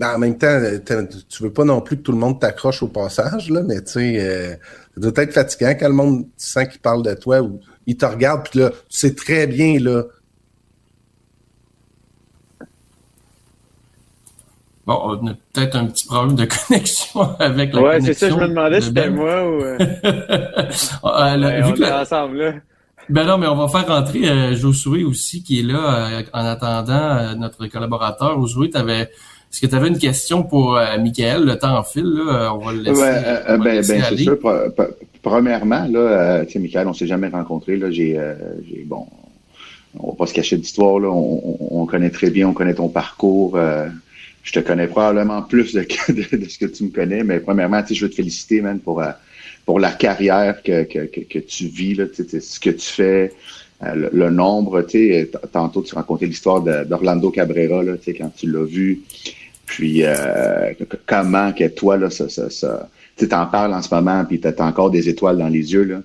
en même temps, t'as- tu veux pas non plus que tout le monde t'accroche au passage, là, mais tu sais, euh, ça doit être fatigant quand le monde tu sens qu'il parle de toi ou il te regarde, puis là, tu sais très bien, là, Bon, on a peut-être un petit problème de connexion avec la ouais, connexion. c'est ça, je me demandais de si c'était Ben. moi ou. euh, Ah, la- ouais, vu on que est la- ensemble, là. Ben non, mais on va faire rentrer euh, Josué aussi, qui est là euh, en attendant euh, notre collaborateur. Josué, t'avais, est-ce que tu avais une question pour euh, Michael? Le temps file, là, on va le laisser, Ouais, euh, va ben, laisser ben c'est sûr. Pre- pre- Premièrement, là, euh, tu sais, Michael, on s'est jamais rencontrés. Là, j'ai, euh, j'ai, bon, on va pas se cacher d'histoire. Là, on, on, on connaît très bien, on connaît ton parcours. Euh, je te connais probablement plus de, que- de, de ce que tu me connais, mais premièrement, tu sais, je veux te féliciter, man, pour euh, pour la carrière que, que, que, que tu vis, là, tu sais, ce que tu fais, euh, le, le nombre, tu sais, t- tantôt tu racontais l'histoire d'Orlando Cabrera, là, tu sais, quand tu l'as vu, puis euh, comment que toi, là, ça, ça, ça tu t'en parles en ce moment, puis t'as encore des étoiles dans les yeux, là.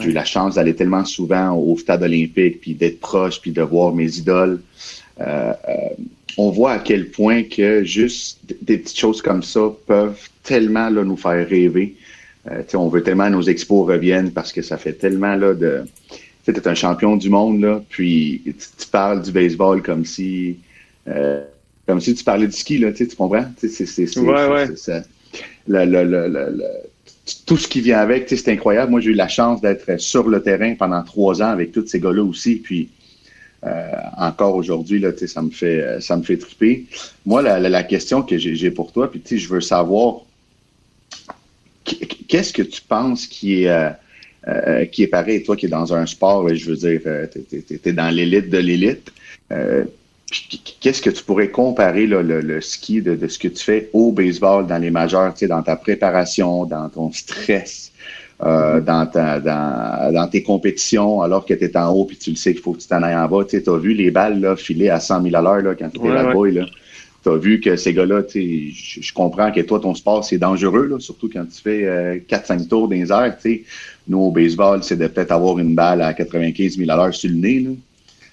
J'ai eu la chance d'aller tellement souvent au stade olympique, puis d'être proche, puis de voir mes idoles. Euh, euh, on voit à quel point que juste des petites choses comme ça peuvent tellement là, nous faire rêver. Euh, tu sais, on veut tellement que nos expos reviennent parce que ça fait tellement là, de. Tu es un champion du monde, là, puis tu, parles du baseball comme si. euh, comme si tu parlais du ski, là, tu comprends? Tu sais, c'est- c'est- c'est- Ouais, c'est- ouais. c'est- ça- le- le- le- le- le- tout ce qui vient avec, tu sais, c'est incroyable. Moi, j'ai eu la chance d'être sur le terrain pendant trois ans avec tous ces gars-là aussi, puis encore aujourd'hui, là, tu ça me fait, euh, ça me fait triper. Moi, la, question que j'ai pour toi, puis tu je veux savoir, qu- qu'est-ce que tu penses qui est, euh, euh, qui est pareil, toi qui es dans un sport, je veux dire, euh, t'es- t'es dans l'élite de l'élite. euh, Qu'est-ce que tu pourrais comparer le, le ski de, de ce que tu fais au baseball dans les majeurs, tu dans ta préparation, dans ton stress, euh, dans, ta, dans, dans tes compétitions, alors que tu es en haut puis tu le sais qu'il faut que tu t'en ailles en bas. Tu as vu les balles là, filer à 100 000 à l'heure là, quand tu étais Ouais, bad ouais. boy. Là. Tu as vu que ces gars-là, tu sais, je comprends que toi, ton sport, c'est dangereux, là, surtout quand tu fais euh, 4-5 tours dans les airs. tu sais. Nous, au baseball, c'est de peut-être avoir une balle à 95 000 à l'heure sur le nez. Là.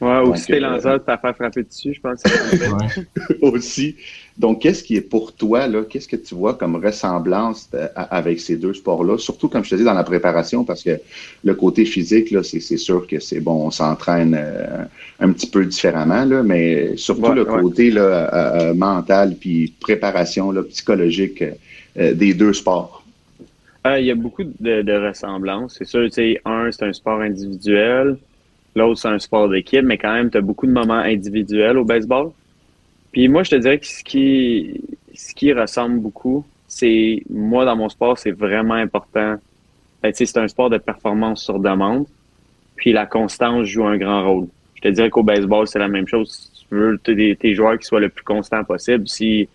Ouais, ou si t'es euh, lanceur, t'as fait frapper dessus, je pense. que c'est- Ouais. aussi. Donc, qu'est-ce qui est pour toi, là, qu'est-ce que tu vois comme ressemblance euh, avec ces deux sports-là? Surtout, comme je te dis, dans la préparation, parce que le côté physique, là, c'est sûr que c'est bon, on s'entraîne euh, un petit peu différemment, là, mais surtout Ouais, le ouais. côté là, euh, mental puis préparation là, psychologique euh, des deux sports. Il y a beaucoup de, de ressemblances. C'est sûr, tu sais, un, c'est un sport individuel. L'autre, c'est un sport d'équipe, mais quand même, tu as beaucoup de moments individuels au baseball. Puis moi, je te dirais que ce qui, ce qui ressemble beaucoup, c'est, moi, dans mon sport, c'est vraiment important. Ben, c'est un sport de performance sur demande. Puis la constance joue un grand rôle. Je te dirais qu'au baseball, c'est la même chose. Si tu veux tes, tes joueurs qui soient le plus constant possible, si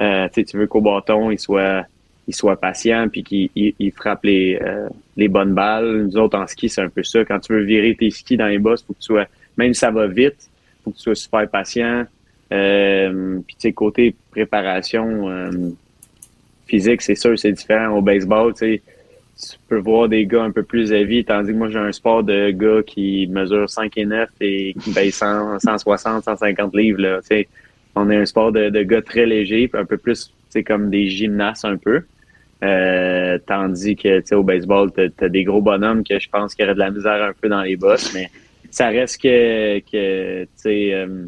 euh, tu veux qu'au bâton, ils soient il soit patient puis qu'il il, il frappe les, euh, les bonnes balles. Nous autres, en ski, c'est un peu ça. Quand tu veux virer tes skis dans les bosses, faut que tu sois, même si ça va vite, faut que tu sois super patient. Euh, puis tu sais, côté préparation euh, physique, c'est sûr, c'est différent. Au baseball, tu sais, tu peux voir des gars un peu plus heavy, tandis que moi, j'ai un sport de gars qui mesure 5 et 9 et qui paye 100, 160, 150 livres. Là, tu sais. on est un sport de, de gars très léger, un peu plus c'est comme des gymnastes un peu. Euh, tandis que tu sais, au baseball, t'as as des gros bonhommes que je pense qu'il y aurait de la misère un peu dans les bosses, mais ça reste que, que tu sais, euh,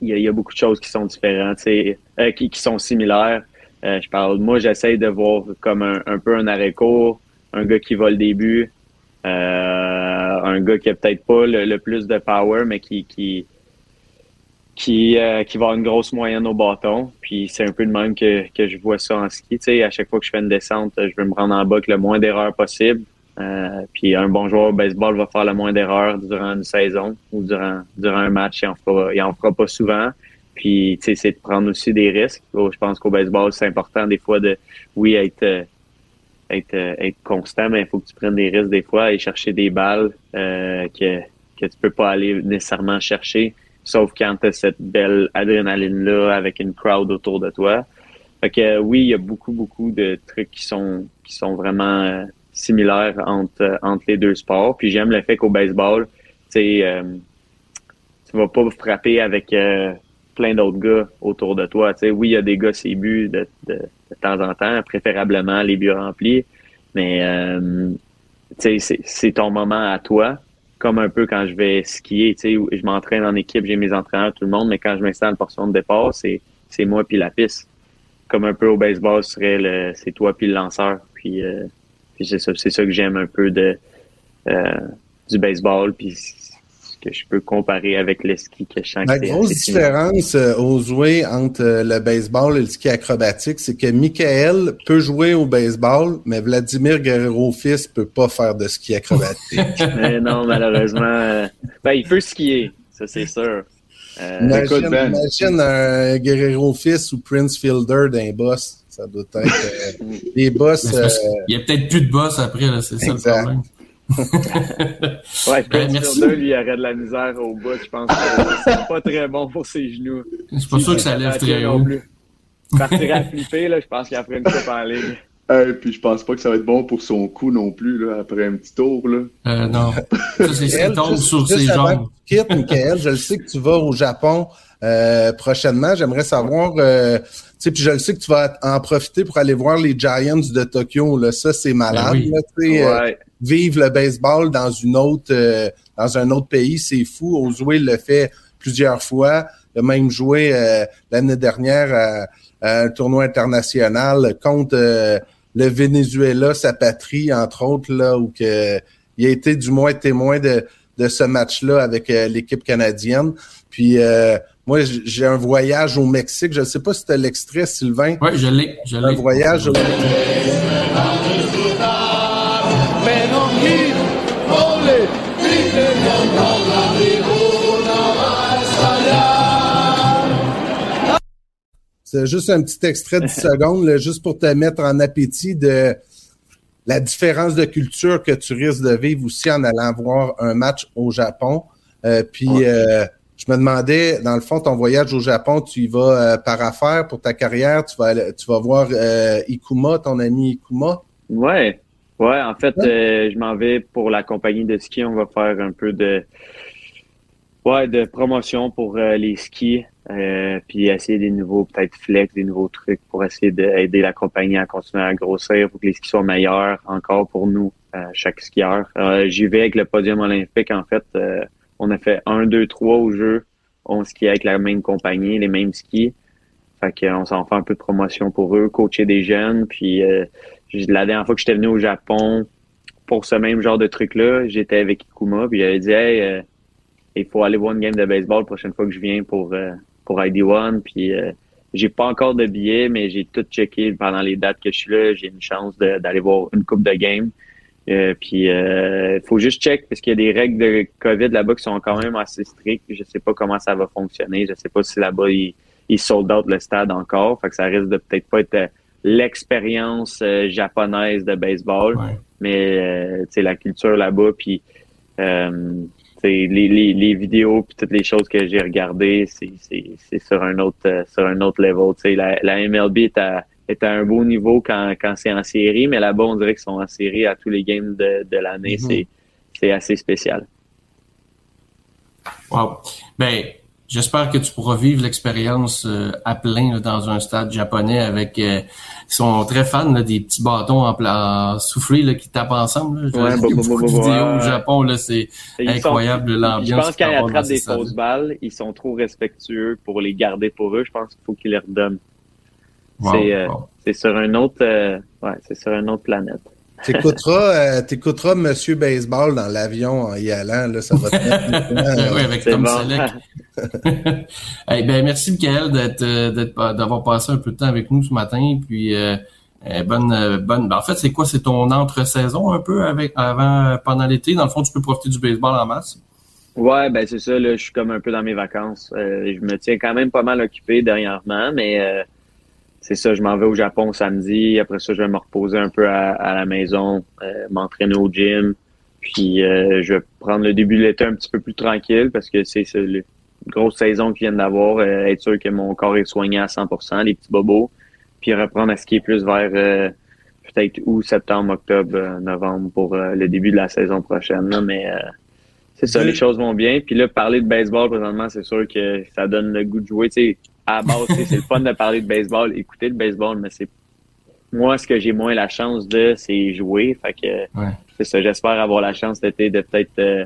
il y, a, beaucoup de choses qui sont différentes, euh, qui, qui sont similaires. Euh, je parle, moi, j'essaye de voir comme un, un peu un arrêt court, un gars qui va le début, euh, un gars qui a peut-être pas le, le plus de power, mais qui, qui, qui, euh, qui va avoir une grosse moyenne au bâton. Puis c'est un peu de même que, que je vois ça en ski. Tu sais, à chaque fois que je fais une descente, je veux me rendre en bas avec le moins d'erreurs possible. Euh, puis un bon joueur au baseball va faire le moins d'erreurs durant une saison ou durant, durant un match. Il en fera, il en fera pas souvent. Puis, tu sais, c'est de prendre aussi des risques. Je pense qu'au baseball, c'est important des fois de, oui, être, euh, être, euh, être constant, mais il faut que tu prennes des risques des fois et chercher des balles que, que tu peux pas aller nécessairement chercher, sauf quand tu as cette belle adrénaline-là avec une crowd autour de toi. Fait que oui, il y a beaucoup, beaucoup de trucs qui sont qui sont vraiment similaires entre, euh, entre les deux sports. Puis j'aime le fait qu'au baseball, tu sais, euh, tu vas pas frapper avec euh, plein d'autres gars autour de toi. Oui, il y a des gars, c'est buts de, de, de temps en temps, préférablement les buts remplis, mais c'est- ton moment à toi, comme un peu quand je vais skier. Tu sais, je m'entraîne en équipe, j'ai mes entraîneurs, tout le monde, mais quand je m'installe en portion de départ, c'est moi puis la piste. Comme un peu au baseball, ce serait le c'est toi puis le lanceur. Puis, puis c'est ça, c'est ça que j'aime un peu de euh, du baseball, puis ce que je peux comparer avec le ski que je sens La grosse différence euh, aux jouets entre euh, le baseball et le ski acrobatique, c'est que Michael peut jouer au baseball, mais Vladimir Guerrero-Fils peut pas faire de ski acrobatique. Mais non, malheureusement, euh, ben, il peut skier, ça c'est sûr. Euh, imagine, écoute, Ben. imagine un Guerrero-Fils ou Prince Fielder d'un boss. Ça doit être euh, les boss. Euh, qu'il y a peut-être plus de boss après, c'est ça le Exact. problème. Ouais, Ben, merci. Lui, il aurait de la misère au bout. Je pense que c'est pas très bon pour ses genoux. Je suis pas sûr que ça lève très non haut. plus. Partir à flipper, là, je pense qu'il a pris une coupe en ligne. Et puis je pense pas que ça va être bon pour son cou non plus, là, après un petit tour. Là. Euh, non. Ça, c'est qu'il tombe juste- sur juste ses jambes. Michael, je le sais que tu vas au Japon euh, prochainement. J'aimerais savoir, euh, sais, puis je le sais que tu vas en profiter pour aller voir les Giants de Tokyo. Là. Ça, c'est malade. Ben oui. là, tu sais, euh, vivre le baseball dans une autre, euh, dans un autre pays, c'est fou. Ozue le fait plusieurs fois. Il a même joué euh, l'année dernière à, à un tournoi international contre euh, le Venezuela, sa patrie, entre autres, là, où que, il a été du moins témoin de, de ce match-là avec euh, l'équipe canadienne. Puis euh, moi, j'ai un voyage au Mexique. Je ne sais pas si c'était l'extrait, Sylvain. Oui, je l'ai. Je Un voyage au C'est juste un petit extrait de 10 secondes, là, juste pour te mettre en appétit de la différence de culture que tu risques de vivre aussi en allant voir un match au Japon. Euh, puis euh, je me demandais, dans le fond, ton voyage au Japon, tu y vas euh, par affaire pour ta carrière, tu vas tu vas voir euh, Ikuma, ton ami Ikuma? Ouais. Ouais, en fait, euh, je m'en vais pour la compagnie de ski. On va faire un peu de ouais, de promotion pour les skis. euh, puis essayer des nouveaux, peut-être flex, des nouveaux trucs pour essayer d'aider la compagnie à continuer à grossir pour que les skis soient meilleurs encore pour nous, euh, chaque skieur. Euh, J'y vais avec le podium olympique, en fait. On a fait un, deux, trois au jeu. On skie avec la même compagnie, les mêmes skis. Fait qu'on s'en fait un peu de promotion pour eux, coacher des jeunes. Puis euh, la dernière fois que j'étais venu au Japon pour ce même genre de truc-là, j'étais avec Ikuma. Puis j'avais dit, hey, euh, il faut aller voir une game de baseball la prochaine fois que je viens pour, euh, pour ID1. Puis euh, j'ai pas encore de billets, mais j'ai tout checké pendant les dates que je suis là. J'ai une chance d'aller voir une coupe de game. Euh, puis il faut juste check parce qu'il y a des règles de COVID là-bas qui sont quand même assez strictes. Je sais pas comment ça va fonctionner. Je sais pas si là-bas ils, ils sold out le stade encore. Fait que ça risque de peut-être pas être euh, l'expérience euh, japonaise de baseball, Ouais. mais euh, tu sais la culture là-bas puis euh, les, les, les vidéos puis toutes les choses que j'ai regardées, c'est c'est c'est sur un autre euh, sur un autre level. La, la MLB est à est à un beau niveau quand, quand c'est en série, mais là-bas, on dirait qu'ils sont en série à tous les games de, de l'année. Mhm. C'est C'est assez spécial. Wow. Ben, j'espère que tu pourras vivre l'expérience euh, à plein là, dans un stade japonais avec. euh, ils sont très fans là, des petits bâtons en, pla- en soufflé là, qui tapent ensemble. Là. Ouais, bah, bah, beaucoup bah, de bah, vidéos au Japon, là, c'est incroyable l'ambiance. Je pense qu'il quand y ils a dans attrapent des fausses balles, ils sont trop respectueux pour les garder pour eux. Je pense qu'il faut qu'ils les redonnent. Wow, c'est, euh, wow. C'est sur un autre, euh, ouais, c'est sur une autre planète. T'écouteras, euh, t'écouteras Monsieur Baseball dans l'avion en y allant, là, ça va te mettre oui, avec Tom bon. Selleck. Ben, merci, Michael, d'être, euh, d'être, d'avoir passé un peu de temps avec nous ce matin. Puis, euh, bonne, bonne. ben, en fait, c'est quoi? C'est ton entre-saison un peu avec, avant, pendant l'été? Dans le fond, tu peux profiter du baseball en masse. Ouais, ben c'est ça, là, je suis comme un peu dans mes vacances. Euh, je me tiens quand même pas mal occupé dernièrement, mais euh, c'est ça, je m'en vais au Japon samedi. Après ça, je vais me reposer un peu à, à la maison, euh, m'entraîner au gym. Puis euh, je vais prendre le début de l'été un petit peu plus tranquille parce que c'est une grosse saison qu'ils viennent d'avoir. euh, être sûr que mon corps est soigné à 100%, les petits bobos. Puis reprendre à skier plus vers euh, peut-être août, septembre, octobre, euh, novembre pour euh, le début de la saison prochaine. là. mais euh, c'est ça, les choses vont bien. Puis là, parler de baseball présentement, c'est sûr que ça donne le goût de jouer. Tu sais, à la base, c'est le fun de parler de baseball, écouter le baseball, mais c'est moi ce que j'ai moins la chance de, c'est jouer. Fait que Ouais. c'est ça. J'espère avoir la chance cet été de peut-être euh,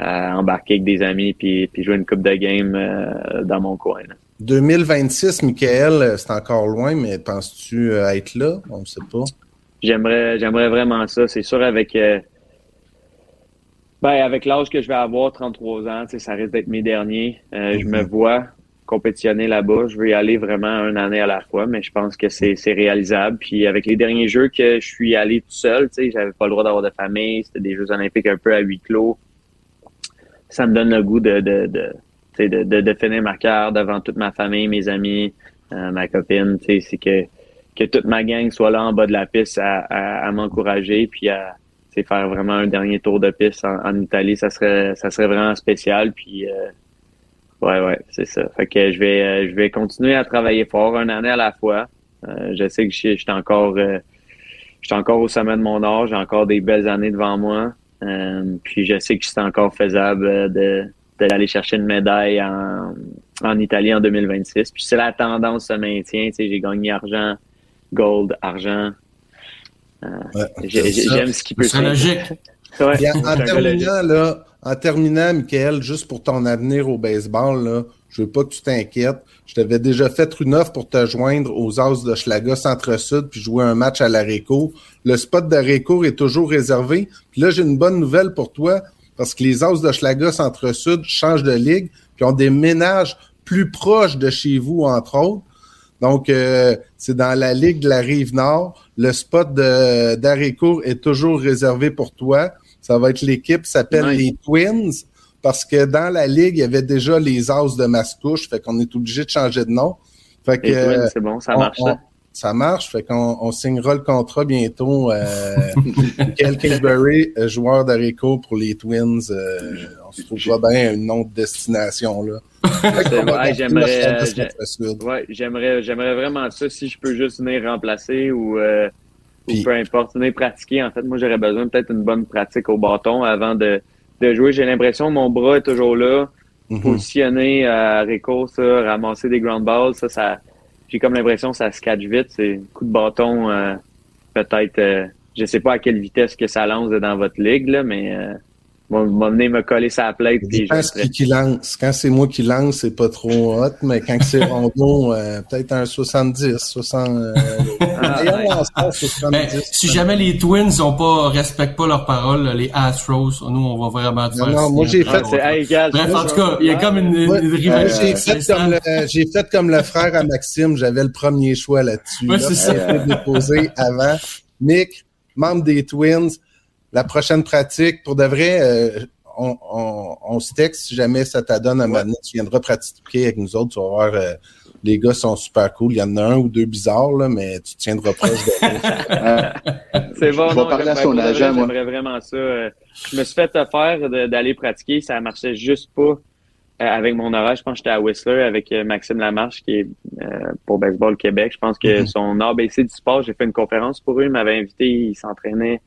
euh, embarquer avec des amis puis, puis jouer une coupe de game euh, dans mon coin. là. 2026, Michael, c'est encore loin, mais penses-tu être là? On ne sait pas. J'aimerais, j'aimerais vraiment ça. C'est sûr avec, euh, ben avec l'âge que je vais avoir, 33 ans, ça risque d'être mes derniers. Euh, Je me vois compétitionner là-bas. Je veux y aller vraiment une année à la fois, mais je pense que c'est, réalisable. Puis avec les derniers jeux que je suis allé tout seul, tu sais, j'avais pas le droit d'avoir de famille. C'était des Jeux olympiques un peu à huis clos. Ça me donne le goût de, de, de, de, de, de finir ma carrière devant toute ma famille, mes amis, euh, ma copine. Tu sais, c'est que que toute ma gang soit là en bas de la piste à, à, m'encourager, puis à faire vraiment un dernier tour de piste en, en Italie, ça serait ça serait vraiment spécial. Puis euh, ouais, ouais, c'est ça. Fait que je vais euh, je vais continuer à travailler fort, une année à la fois. Euh, je sais que je suis encore euh, je suis encore au sommet de mon âge, j'ai encore des belles années devant moi. Euh, puis je sais que c'est encore faisable de d'aller chercher une médaille en, en Italie en 2026. Puis si la tendance se maintient, tu sais, j'ai gagné argent, gold, argent. Euh, Ouais, c'est. J'aime ce qui peut serait logique. Ouais, en, c'est terminant, là, en terminant, Michael, juste pour ton avenir au baseball, là, je veux pas que tu t'inquiètes. Je t'avais déjà fait une offre pour te joindre aux As de Schlaga Centre-Sud puis jouer un match à l'Areco. Le spot d'Areco est toujours réservé. Puis là, j'ai une bonne nouvelle pour toi parce que les As de Schlaga Centre-Sud changent de ligue puis ont des ménages plus proches de chez vous, entre autres. Donc, euh, c'est dans la Ligue de la Rive-Nord. Le spot de- d'Arécourt est toujours réservé pour toi. Ça va être l'équipe qui s'appelle Nice. les Twins parce que dans la Ligue, il y avait déjà les As de Mascouche. Fait qu'on est obligé de changer de nom. Fait que, euh, c'est bon, ça marche on- ça. ça marche. Fait qu'on on signera le contrat bientôt. Euh, Michael Kingsbury, euh, joueur d'Aréco pour les Twins. euh, on se trouvera bien un nom de destination, là. Ouais, j'aimerais. Ouais, j'aimerais, j'aimerais vraiment ça si je peux juste venir remplacer ou, euh, ou Puis- peu importe, venir pratiquer. En fait, moi, j'aurais besoin peut-être une bonne pratique au bâton avant de, de jouer. J'ai l'impression que mon bras est toujours là, Mhm. positionné à Rico, ça, ramasser des ground balls, ça, ça, j'ai comme l'impression que ça se catch vite. C'est un coup de bâton, euh, peut-être, euh, je sais pas à quelle vitesse que ça lance dans votre ligue, là, mais euh, venir me coller sa je qui, qui lance. Quand c'est moi qui lance, c'est pas trop hot, mais quand c'est Rondo, euh, peut-être un 70, 60. Euh, Ah, meilleur ouais. lanceur, c'est Ben, 70. si jamais les Twins ont pas respectent pas leurs paroles, les Astros, nous on va vraiment Non, faire. non, moi, j'ai fait- Ah, hey, gars, Bref, en tout cas, il y a comme une, une, Ouais, une euh, rivalité. j'ai fait comme le, j'ai fait comme le frère à Maxime, j'avais le premier choix là-dessus. Ouais, là, c'est ça. déposé avant. Mick, membre des Twins, la prochaine pratique, pour de vrai, euh, on, on, on se texte si jamais ça t'adonne à un moment donné, tu viendras pratiquer avec nous autres, tu vas voir, euh, les gars sont super cool. Il y en a un ou deux bizarres, là, mais tu tiendras proche de. C'est bon, Je vais non, parler à j'aimerais- son agent, moi. J'aimerais vraiment ça. Euh, Je me suis fait faire de- d'aller pratiquer, ça marchait juste pas euh, avec mon horaire. Je pense que j'étais à Whistler avec euh, Maxime Lamarche qui est euh, pour Baseball Québec. Je pense que Mhm. son ABC du sport, j'ai fait une conférence pour eux, il m'avait invité, il s'entraînait.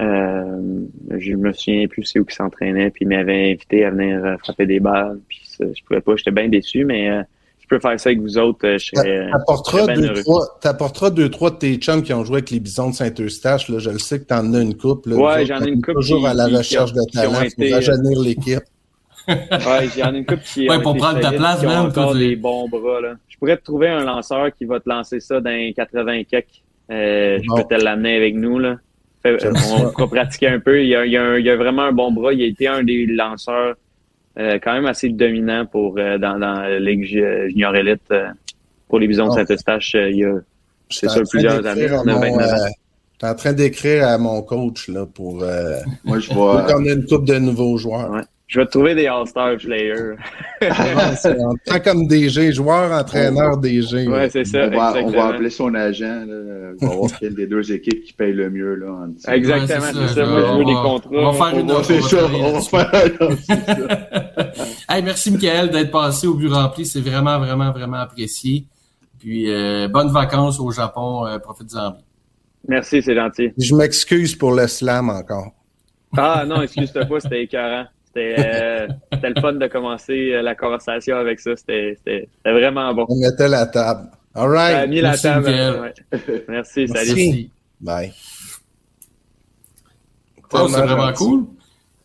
Euh, je me souviens plus c'est où qu'il s'entraînait, puis il m'avait invité à venir euh, frapper des balles. Puis ça, je pouvais pas, j'étais bien déçu, mais euh, je peux faire ça avec vous autres, euh, je serais. T'apporteras je serais bien deux, trois, t'apporteras deux, trois de tes chums qui ont joué avec les bisons de Saint-Eustache, là. Je le sais que t'en as une coupe, là. Ouais, j'en ai une est couple Toujours qui- à la qui- recherche qui de qui talent pour été, euh, rajeunir l'équipe. Ouais, il y en a une couple qui Ouais, pour prendre ta place qui même, encore des bons bras, là. Je pourrais te trouver un lanceur qui va te lancer ça dans les 80 quelques. Euh, Bon. Je peux te l'amener avec nous, là. Fait- J'aime on pourra pratiquer un peu. Il y a, il y a un- il y a vraiment un bon bras. Il a été un des lanceurs euh, quand même assez dominant pour euh, dans, dans la Ligue ju- junior élite euh, pour les Bisons de Oh. Saint-Eustache. euh, il y a, c'est sûr, plusieurs années. à On a mon, 29 ans. euh, j'étais en train d'écrire à mon coach, là, pour, euh, Moi, je pour vois. qu'on ait une coupe de nouveaux joueurs. Ouais. Je vais te trouver des All-Star players. Ah, comme DG, joueur, entraîneur, DG. Ouais, c'est ça. On va, on va appeler son agent. Là. On va voir quelle des deux équipes qui paye le mieux. Là, en. Exactement, Ouais, c'est ça. Moi, je veux On des va- contrats. on va faire une offre. C'est ça, on va faire c'est ça. Hey, merci Michael d'être passé au but rempli, c'est vraiment, vraiment, vraiment apprécié. Puis euh, bonnes vacances au Japon, euh, profite-en bien. Merci, c'est gentil. Je m'excuse pour le slam encore. Ah non, excuse-toi pas, c'était écœurant. C'était euh, c'était le fun de commencer euh, la conversation avec ça. C'était vraiment bon. On mettait la table. All Ça a right. mis la Merci, table. Miguel. ouais. Merci, salut. Merci. Merci. Bye. Oh, c'est vraiment cool.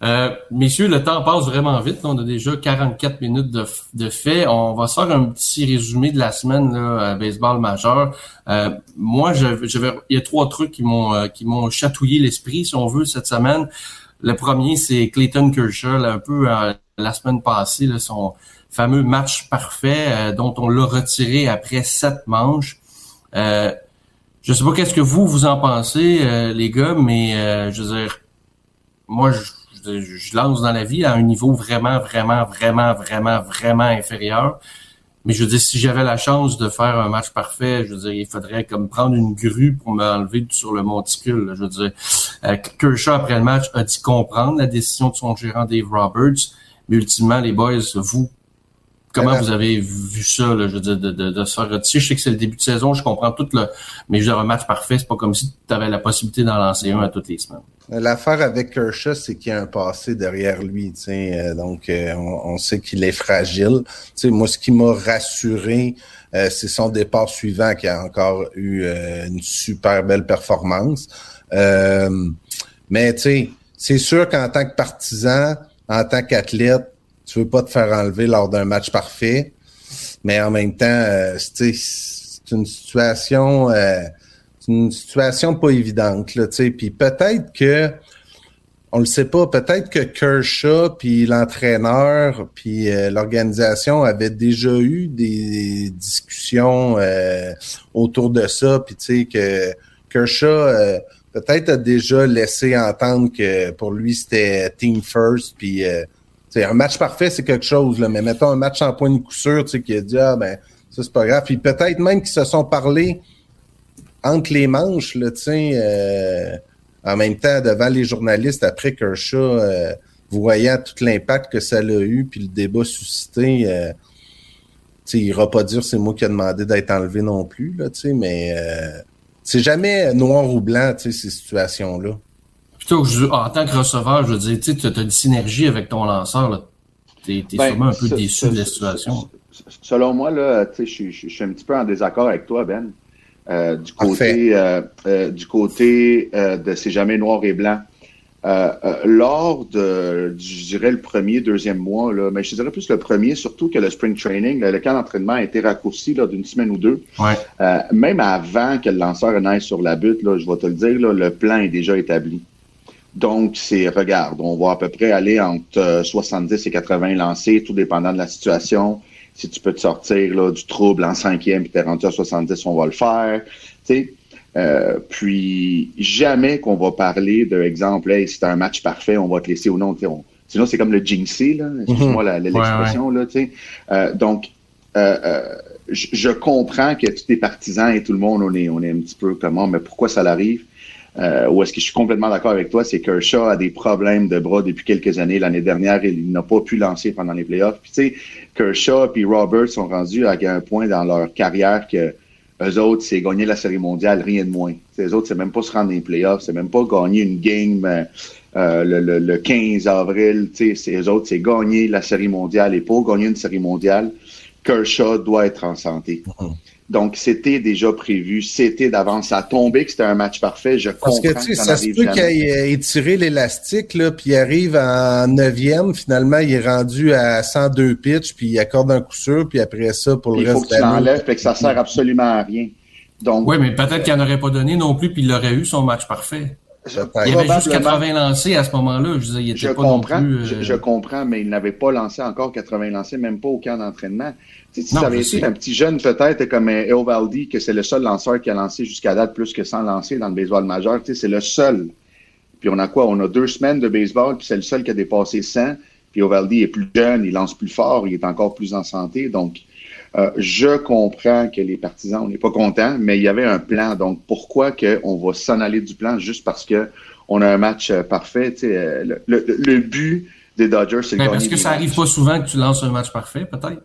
Euh, messieurs, le temps passe vraiment vite. On a déjà 44 minutes de, fait. On va se faire un petit résumé de la semaine là, à baseball majeur. Euh, moi, je, je vais- il y a trois trucs qui m'ont euh, qui m'ont chatouillé l'esprit, si on veut, cette semaine. Le premier, c'est Clayton Kershaw, là, un peu euh, la semaine passée, là, son fameux match parfait euh, dont on l'a retiré après sept manches. Euh, je sais pas qu'est-ce que vous vous en pensez, euh, les gars, mais je veux dire, moi, je lance dans la vie à un niveau vraiment, vraiment, vraiment, vraiment, vraiment inférieur. Mais je veux dire, si j'avais la chance de faire un match parfait, je veux dire, il faudrait comme prendre une grue pour m'enlever sur le monticule. Je veux dire, euh, Kershaw, après le match, a dit comprendre la décision de son gérant Dave Roberts. Mais ultimement, les boys, vous, comment vous avez vu ça, là, je veux dire, de, de, de se faire retirer? Je sais que c'est le début de saison, je comprends tout le... Mais je veux dire, un match parfait, c'est pas comme si tu avais la possibilité d'en lancer un à toutes les semaines. L'affaire avec Kershaw, c'est qu'il y a un passé derrière lui, tu sais, euh, donc euh, on, on sait qu'il est fragile. Tu sais, moi, ce qui m'a rassuré, euh, c'est son départ suivant qui a encore eu euh, une super belle performance. Euh, mais tu sais, c'est sûr qu'en tant que partisan, en tant qu'athlète, tu veux pas te faire enlever lors d'un match parfait, mais en même temps, euh, c'est une situation. euh, une situation pas évidente, là. Puis peut-être que, on le sait pas, peut-être que Kershaw, puis l'entraîneur, puis euh, l'organisation avaient déjà eu des discussions euh, autour de ça, puis tu sais que Kershaw euh, peut-être a déjà laissé entendre que pour lui c'était team first, puis un match parfait c'est quelque chose, mais mettons un match en point de coup sûr, qui a dit ah ben ça c'est pas grave, puis peut-être même qu'ils se sont parlé entre les manches, là, euh, en même temps, devant les journalistes, après Kershaw, euh, voyant tout l'impact que ça a eu, puis le débat suscité, euh, tu sais, il ira pas dire c'est moi qui ai demandé d'être enlevé non plus, là, mais euh, c'est jamais noir ou blanc, ces situations-là. Plutôt que je- en tant que receveur, je veux dire, tu sais, tu as une synergie avec ton lanceur, là. T'es, t'es Ben, sûrement un peu déçu de la situation. Selon moi, là, tu sais, je, suis- je suis un petit peu en désaccord avec toi, Ben. Euh, du côté, euh, euh, du côté euh, de C'est jamais noir et blanc. Euh, euh, lors de, du- je dirais, le premier, deuxième mois, là, mais je dirais plus le premier, surtout que le spring training, le, le camp d'entraînement a été raccourci d'une semaine ou deux. Ouais. Euh, même avant que le lanceur n'aille sur la butte, là, je vais te le dire, là, le plan est déjà établi. Donc, c'est, regarde, on va à peu près aller entre euh, 70 et 80 lancés, tout dépendant de la situation. Si tu peux te sortir là, du trouble en cinquième puis t'es rendu à 70, on va le faire. Tu sais, euh, puis jamais qu'on va parler de exemple, hey, c'est un match parfait, on va te laisser ou non. tu sais, on- sinon, c'est comme le jinxé, là. Excuse-moi la- la- l'expression, là, tu sais. Euh, donc, euh, euh, je, je comprends que tous les partisans et tout le monde, on est, on est un petit peu comment, mais pourquoi ça l'arrive? Euh, est-ce que je suis complètement d'accord avec toi, c'est que Kershaw a des problèmes de bras depuis quelques années. L'année dernière, il n'a pas pu lancer pendant les playoffs. Puis tu sais, Kershaw et Robert sont rendus à un point dans leur carrière que eux autres, c'est gagner la série mondiale, rien de moins. Eux autres, c'est même pas se rendre dans les playoffs, c'est même pas gagner une game euh, euh, le, le, le 15 avril. eux autres, c'est gagner la série mondiale. Et pour gagner une série mondiale, Kershaw doit être en santé. Donc, c'était déjà prévu, c'était d'avance. Ça a tombé que c'était un match parfait. Je Parce comprends que, tu sais, ça se peut qu'il ait étiré l'élastique, là, puis il arrive en neuvième, finalement, il est rendu à 102 pitch, puis il accorde un coup sûr, puis après ça, pour le il faut reste que tu de l'année. l'enlèves, fait que ça sert absolument à rien. Donc, Oui, mais peut-être qu'il n'en aurait pas donné non plus, puis il aurait eu son match parfait. Il y avait juste Probablement. 80 lancés à ce moment-là. Je disais, il était Je pas non comprends, plus. euh, je, je comprends, mais il n'avait pas lancé encore 80 lancés, même pas au camp d'entraînement. Tu sais, si Non, ça avait été sais. un petit jeune peut-être comme euh, Eovaldi, que c'est le seul lanceur qui a lancé jusqu'à date plus que 100 lancés dans le baseball majeur, tu sais, c'est le seul. Puis on a quoi? On a deux semaines de baseball, puis c'est le seul qui a dépassé 100. Puis Ovaldi est plus jeune, il lance plus fort, il est encore plus en santé. Donc, euh, je comprends que les partisans, on n'est pas contents, mais il y avait un plan. Donc, pourquoi qu'on va s'en aller du plan juste parce que on a un match euh, parfait? Tu sais, euh, le, le- le but des Dodgers, c'est Ben, parce que ça arrive matchs. pas souvent que tu lances un match parfait, peut-être?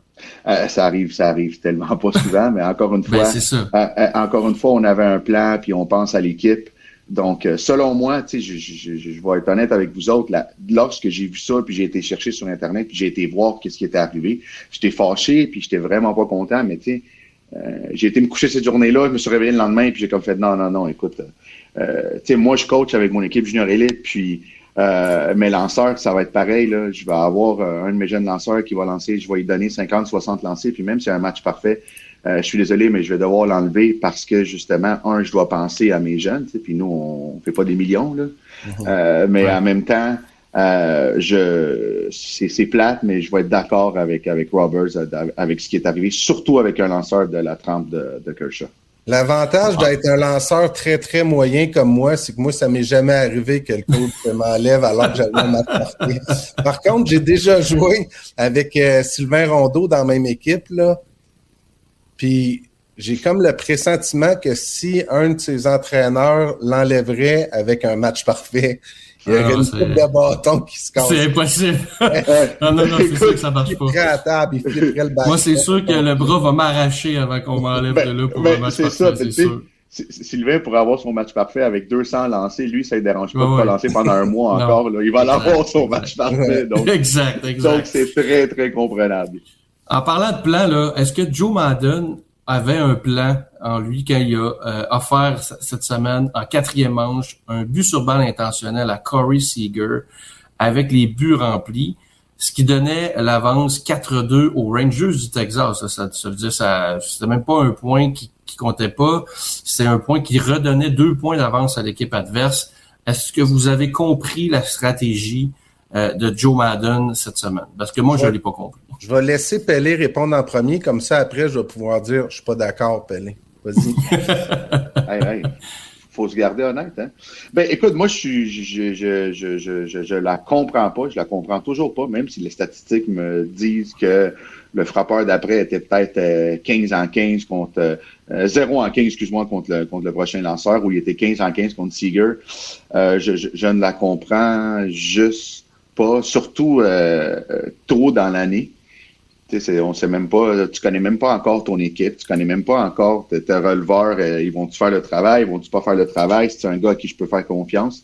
Euh, ça arrive, ça arrive tellement pas souvent, mais encore une Ben, fois, c'est ça. euh, euh, encore une fois, on avait un plan, puis on pense à l'équipe. Donc, euh, selon moi, je, je, je, je vais être honnête avec vous autres, là, lorsque j'ai vu ça, puis j'ai été chercher sur Internet, puis j'ai été voir qu'est-ce qui était arrivé, j'étais fâché, puis j'étais vraiment pas content, mais tu sais, euh, j'ai été me coucher cette journée-là, je me suis réveillé le lendemain, puis j'ai comme fait, non, non, non, écoute, euh, tu sais, moi, je coach avec mon équipe junior élite, puis euh, mes lanceurs, ça va être pareil, là, je vais avoir euh, un de mes jeunes lanceurs qui va lancer, je vais lui donner 50, 60 lancers, puis même si c'est un match parfait, euh, je suis désolé, mais je vais devoir l'enlever parce que justement, un, je dois penser à mes jeunes, puis nous, on fait pas des millions, là. Euh, mais Ouais. en même temps, euh, je c'est c'est plate, mais je vais être d'accord avec avec Roberts euh, avec ce qui est arrivé, surtout avec un lanceur de la trempe de, de Kershaw. L'avantage d'être un lanceur très, très moyen comme moi, c'est que moi, ça m'est jamais arrivé que le coach m'enlève alors que j'avais parfait. Par contre, j'ai déjà joué avec euh, Sylvain Rondeau dans la même équipe, là. Puis j'ai comme le pressentiment que si un de ses entraîneurs l'enlèverait avec un match parfait, il y Ah aurait une coupe de bâton qui se casse. C'est impossible. non, non, non, c'est sûr que ça marche Il pas. flipperait à la table, il flipperait le bâton. Moi, c'est sûr que le bras va m'arracher avant qu'on m'enlève Ben, de là pour ben, un match c'est parfait, ça, c'est sûr. Sylvain pourrait avoir son match parfait avec 200 lancés. Lui, ça ne dérange pas Ouais, de ouais. pas lancer pendant un mois encore. Là. Il va l'avoir Exact, son exact. match parfait. Donc, Exact, donc exact. c'est très, très comprenable. En parlant de plan, là, est-ce que Joe Madden avait un plan en lui quand il a euh, offert cette semaine en quatrième manche un but sur balle intentionnel à Corey Seager avec les buts remplis, ce qui donnait l'avance 4-2 aux Rangers du Texas. Ça, ça veut dire ça, c'était même pas un point qui, qui comptait pas, c'est un point qui redonnait deux points d'avance à l'équipe adverse. Est-ce que vous avez compris la stratégie euh, de Joe Madden cette semaine? Parce que moi, je Ouais. l'ai pas compris. Je vais laisser Pelé répondre en premier, comme ça après je vais pouvoir dire je suis pas d'accord, Pelé. Vas-y. Hey, hey, faut se garder honnête. Hein? Ben, écoute, moi, je suis, je, je, je, je, je, je la comprends pas. Je la comprends toujours pas, même si les statistiques me disent que le frappeur d'après était peut-être euh, 15 en 15 contre euh, 0 en 15, excuse-moi, contre le, contre le prochain lanceur, où il était 15 en 15 contre Seager. Euh, je, je, je ne la comprends juste pas, surtout euh, euh, tôt dans l'année. Tu sais, c'est- on sait même pas, tu connais même pas encore ton équipe, tu connais même pas encore tes, tes releveurs, euh, ils vont-tu faire le travail, ils vont-tu pas faire le travail, c'est un gars à qui je peux faire confiance.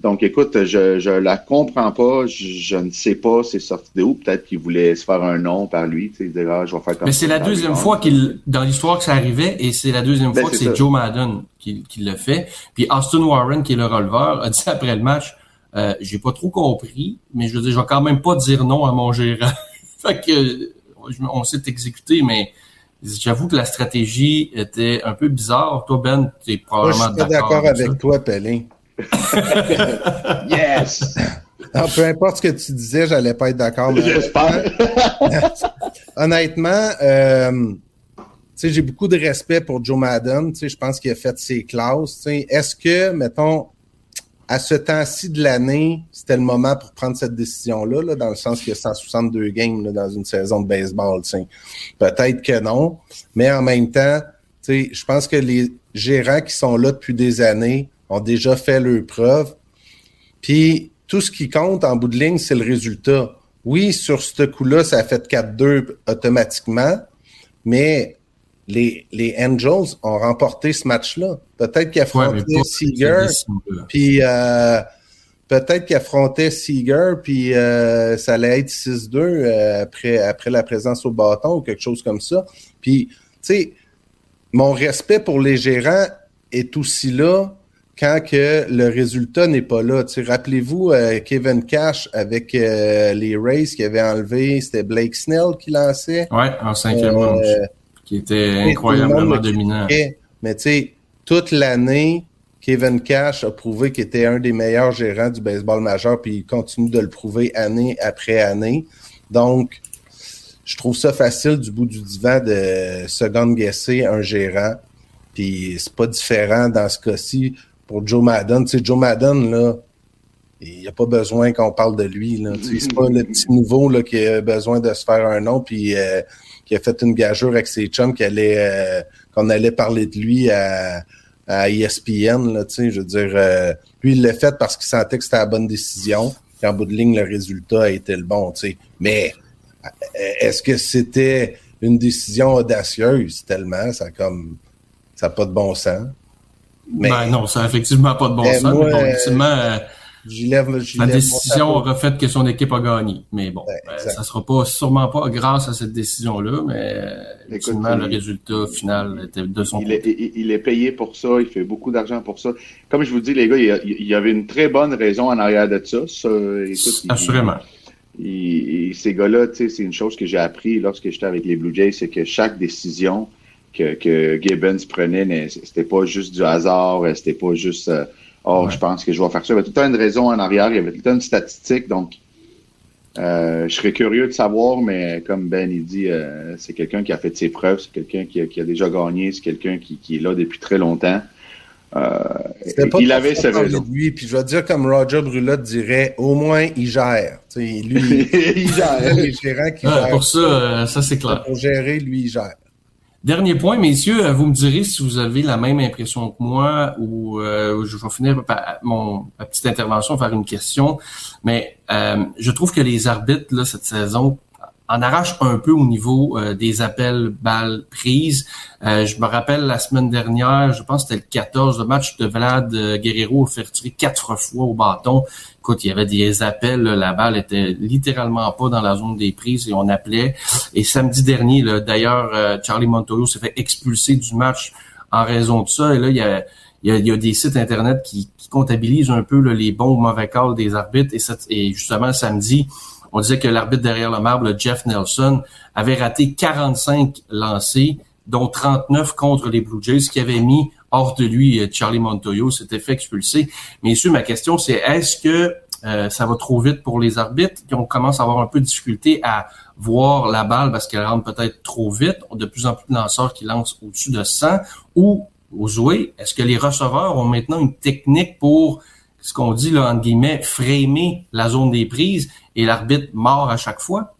Donc, écoute, je, je la comprends pas, je, je ne sais pas c'est sorti de où, peut-être qu'il voulait se faire un nom par lui, tu sais, ah, je vais faire comme Mais c'est la deuxième fois qu'il, dans l'histoire que ça arrivait, et c'est la deuxième Ben, fois que c'est. Joe Madden qui, qui le fait. Puis Austin Warren, qui est le releveur, a dit après le match, euh, j'ai pas trop compris, mais je veux dire, je vais quand même pas dire non à mon gérant. fait que, je- on s'est exécuté, mais j'avoue que la stratégie était un peu bizarre. Toi, Ben, tu es Moi, je probablement suis pas d'accord avec ça. toi, Pelé. Yes! Non, peu importe ce que tu disais, j'allais pas être d'accord. mais- J'espère. Honnêtement, euh, tu sais, j'ai beaucoup de respect pour Joe Madden. Tu sais, je pense qu'il a fait ses classes. Tu sais, est-ce que, mettons, à ce temps-ci de l'année, c'était le moment pour prendre cette décision-là, là, dans le sens qu'il y a 162 games là, dans une saison de baseball. Peut-être que non, mais en même temps, je pense que les gérants qui sont là depuis des années ont déjà fait leur preuve. Puis tout ce qui compte en bout de ligne, c'est le résultat. Oui, sur ce coup-là, ça a fait 4-2 automatiquement, mais les, les Angels ont remporté ce match-là. Peut-être qu'ils affrontaient Seager, puis euh, peut-être qu'ils affrontaient Seager, puis euh, ça allait être 6-2 euh, après, après la présence au bâton ou quelque chose comme ça. Puis, tu sais, mon respect pour les gérants est aussi là quand que le résultat n'est pas là. Tu sais, Rappelez-vous euh, Kevin Cash avec euh, les Rays qui avait enlevé, c'était Blake Snell qui lançait. Ouais, en cinquième Euh, manche, qui était incroyablement dominant. Mais tu sais, toute l'année, Kevin Cash a prouvé qu'il était un des meilleurs gérants du baseball majeur, puis il continue de le prouver année après année. Donc, je trouve ça facile du bout du divan de second guesser un gérant. Puis c'est pas différent dans ce cas-ci pour Joe Madden. Tu sais, Joe Madden, là, il n'y a pas besoin qu'on parle de lui. Là. Tu sais, C'est pas le petit nouveau là, qui a besoin de se faire un nom, puis euh, qui a fait une gageure avec ses chums allait, euh, qu'on allait parler de lui à, à ESPN. Là, tu sais, je veux dire, euh, lui, il l'a fait parce qu'il sentait que c'était la bonne décision. Puis en bout de ligne, le résultat a été le bon. tu sais. Mais euh, est-ce que c'était une décision audacieuse? Tellement? Ça comme ça n'a pas de bon sens. Mais Ben non, ça a effectivement pas de bon sens. moi, mais bon, ultimement, j'y lève, j'y la lève décision aura fait que son équipe a gagné. Mais bon, euh, exact. ça sera pas sûrement pas grâce à cette décision-là, mais Écoute, ultimement, le résultat final était de son Il est, côté. il- il est payé pour ça, il fait beaucoup d'argent pour ça. Comme je vous dis, les gars, il y, avait une très bonne raison en arrière de ça. ça écoute, Assurément. il- ces gars-là, tu sais, c'est une chose que j'ai appris lorsque j'étais avec les Blue Jays, c'est que chaque décision que, que Gibbons prenait, c'était pas juste du hasard, c'était pas juste euh, Oh, Ouais. je pense que je vais faire ça. Il y avait tout le temps une raison en arrière, il y avait tout le temps une statistique, donc euh, je serais curieux de savoir, mais comme Ben il dit, euh, c'est quelqu'un qui a fait ses preuves, c'est quelqu'un qui a, qui a déjà gagné, c'est quelqu'un qui, qui est là depuis très longtemps. Euh, il avait ses raisons. lui. Puis je vais dire comme Roger Brulotte dirait, au moins il gère. Tu sais, lui, il gère. les gérants qui Ah, gèrent pour ça, euh, ça c'est clair. pour gérer, lui il gère. Dernier point, messieurs, vous me direz si vous avez la même impression que moi ou euh, je vais finir par mon ma petite intervention par une question. Mais euh, je trouve que les arbitres là cette saison en arrache un peu au niveau euh, des appels balles prises. Euh, je me rappelle la semaine dernière, je pense que c'était le 14, le match de Vlad euh, Guerrero a fait quatre fois au bâton. Écoute, il y avait des appels, la balle était littéralement pas dans la zone des prises et on appelait. Et samedi dernier, d'ailleurs, Charlie Montoyo s'est fait expulser du match en raison de ça. Et là, il y a, il y des sites internet qui, comptabilisent un peu les bons ou mauvais calls des arbitres. Et, et justement, samedi, on disait que l'arbitre derrière le marbre, Jeff Nelson, avait raté 45 lancés, dont 39 contre les Blue Jays, qui avait mis hors de lui euh, Charlie Montoyo, s'était fait expulser. Messieurs, ma question, c'est est-ce que euh, ça va trop vite pour les arbitres, qu'on commence à avoir un peu de difficulté à voir la balle parce qu'elle rentre peut-être trop vite, de plus en plus de lanceurs qui lancent au-dessus de 100, ou au jouer, est-ce que les receveurs ont maintenant une technique pour ce qu'on dit, là, entre guillemets, framer la zone des prises et l'arbitre mort à chaque fois?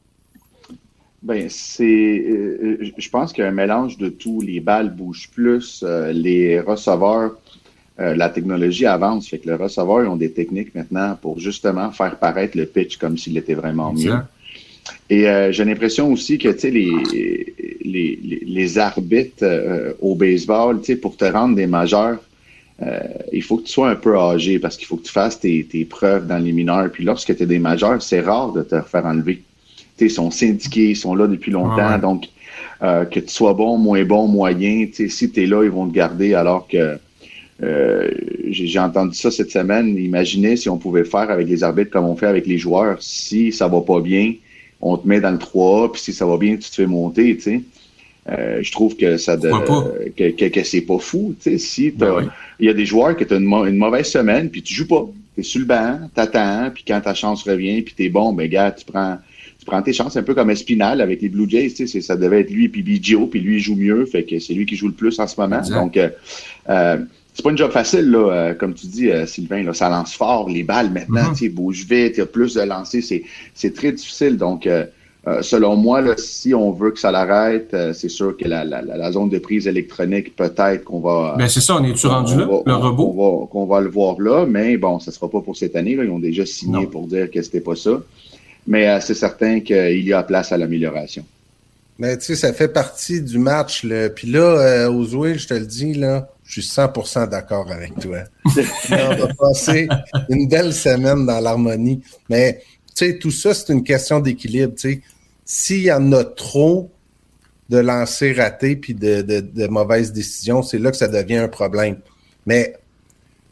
Ben, c'est, euh, je pense qu'il y a un mélange de tout. Les balles bougent plus, euh, les receveurs, euh, la technologie avance, fait que les receveurs ont des techniques maintenant pour justement faire paraître le pitch comme s'il était vraiment mieux. Et j'ai l'impression aussi que tu sais les, les, les, arbitres au baseball, tu sais, pour te rendre des majeurs, euh, il faut que tu sois un peu âgé parce qu'il faut que tu fasses tes, preuves dans les mineurs. Puis lorsque tu es des majeurs, c'est rare de te faire enlever. ils sont syndiqués, ils sont là depuis longtemps. Donc, euh, que tu sois bon, moins bon, moyen, si tu es là, ils vont te garder alors que euh, j'ai entendu ça cette semaine. Imaginez si on pouvait faire avec les arbitres comme on fait avec les joueurs. Si ça va pas bien, on te met dans le 3 puis si ça va bien, tu te fais monter, tu sais. Euh, je trouve que ça de, que, que, que c'est pas fou. Tu sais, si ben il y a des joueurs qui ont une, mauvaise semaine, puis tu joues pas. Tu es sur le banc, t'attends, puis quand ta chance revient, puis tu es bon, ben gars, tu prends tu prends tes chances un peu comme Espinal avec les Blue Jays, tu sais, ça devait être lui puis Biggio, puis lui il joue mieux, fait que c'est lui qui joue le plus en ce moment. Donc euh, euh, c'est pas une job facile, là, euh, comme tu dis, Sylvain, là, ça lance fort, les balles maintenant, mm-hmm. tu sais, bouge vite, il y a plus de lancers, c'est, c'est très difficile. Donc euh, selon moi, là, si on veut que ça l'arrête, euh, c'est sûr que la, la, la, zone de prise électronique, peut-être qu'on va. Ben c'est ça, on est-tu rendu là, le robot? Qu'on va, le voir là, mais bon, ça sera pas pour cette année. Là. Ils ont déjà signé pour dire que c'était pas ça. Mais euh, c'est certain qu'il y a place à l'amélioration. Mais tu sais, ça fait partie du match. Là. Puis là, aux Ouïes, je te le dis, là, je suis 100% d'accord avec toi. on va passer une belle semaine dans l'harmonie. Mais sais, tout ça, c'est une question d'équilibre. S'il y en a trop de lancers ratés puis de, mauvaises décisions, c'est là que ça devient un problème. Mais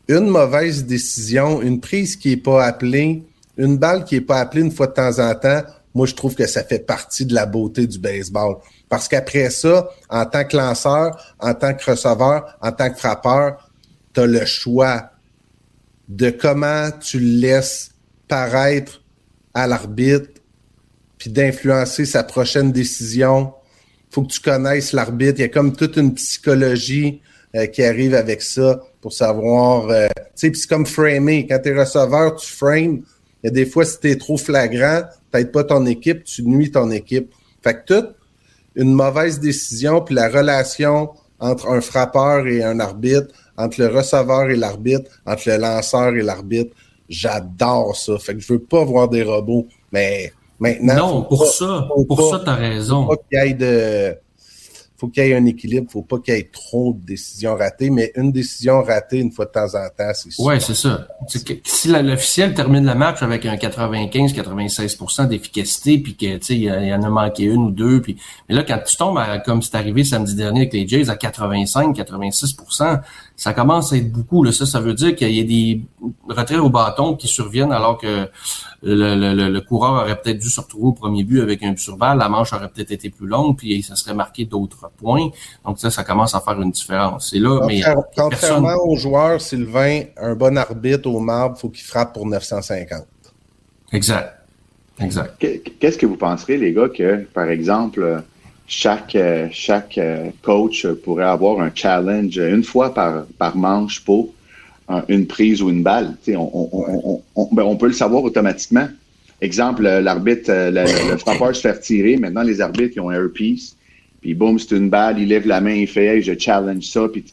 une mauvaise décision, une prise qui n'est pas appelée, une balle qui n'est pas appelée une fois de temps en temps, moi, je trouve que ça fait partie de la beauté du baseball. Parce qu'après ça, en tant que lanceur, en tant que receveur, en tant que frappeur, tu as le choix de comment tu laisses paraître à l'arbitre, puis d'influencer sa prochaine décision. faut que tu connaisses l'arbitre. Il y a comme toute une psychologie euh, qui arrive avec ça pour savoir. Euh, tu sais, puis c'est comme framer. Quand tu es receveur, tu frames. A des fois, si tu es trop flagrant, peut-être pas ton équipe, tu nuis ton équipe. Fait que toute une mauvaise décision, puis la relation entre un frappeur et un arbitre, entre le receveur et l'arbitre, entre le lanceur et l'arbitre, J'adore ça. Fait que je veux pas voir des robots. Mais maintenant. Non, pour ça, pour ça, t'as raison. Faut qu'il y ait de. Faut qu'il y ait un équilibre, faut pas qu'il y ait trop de décisions ratées, mais une décision ratée une fois de temps en temps, c'est ça. Ouais, c'est ça. si l'officiel termine le match avec un 95-96% d'efficacité, puis que tu sais, il y, en a manqué une ou deux, puis mais là quand tu tombes comme c'est arrivé samedi dernier avec les Jays à 85-86%, ça commence à être beaucoup. Là. Ça, ça veut dire qu'il y a des retraits au bâton qui surviennent alors que le, le, coureur aurait peut-être dû se retrouver au premier but avec un but sur balle, la manche aurait peut-être été plus longue, puis ça serait marqué d'autres points. Donc ça, ça commence à faire une différence. C'est là, mais contrairement aux joueurs, Sylvain, un bon arbitre au marbre, faut qu'il frappe pour 950. Exact. Exact. Qu'est-ce que vous penserez, les gars, que, par exemple, chaque, euh, chaque euh, coach pourrait avoir un challenge une fois par, par manche pour euh, une prise ou une balle. On, on, on, ben, on, peut le savoir automatiquement. Exemple, l'arbitre, le, frappeur se fait tirer. Maintenant, les arbitres ils ont un earpiece. puis boum, c'est une balle, il lève la main, il fait hey, je challenge ça, puis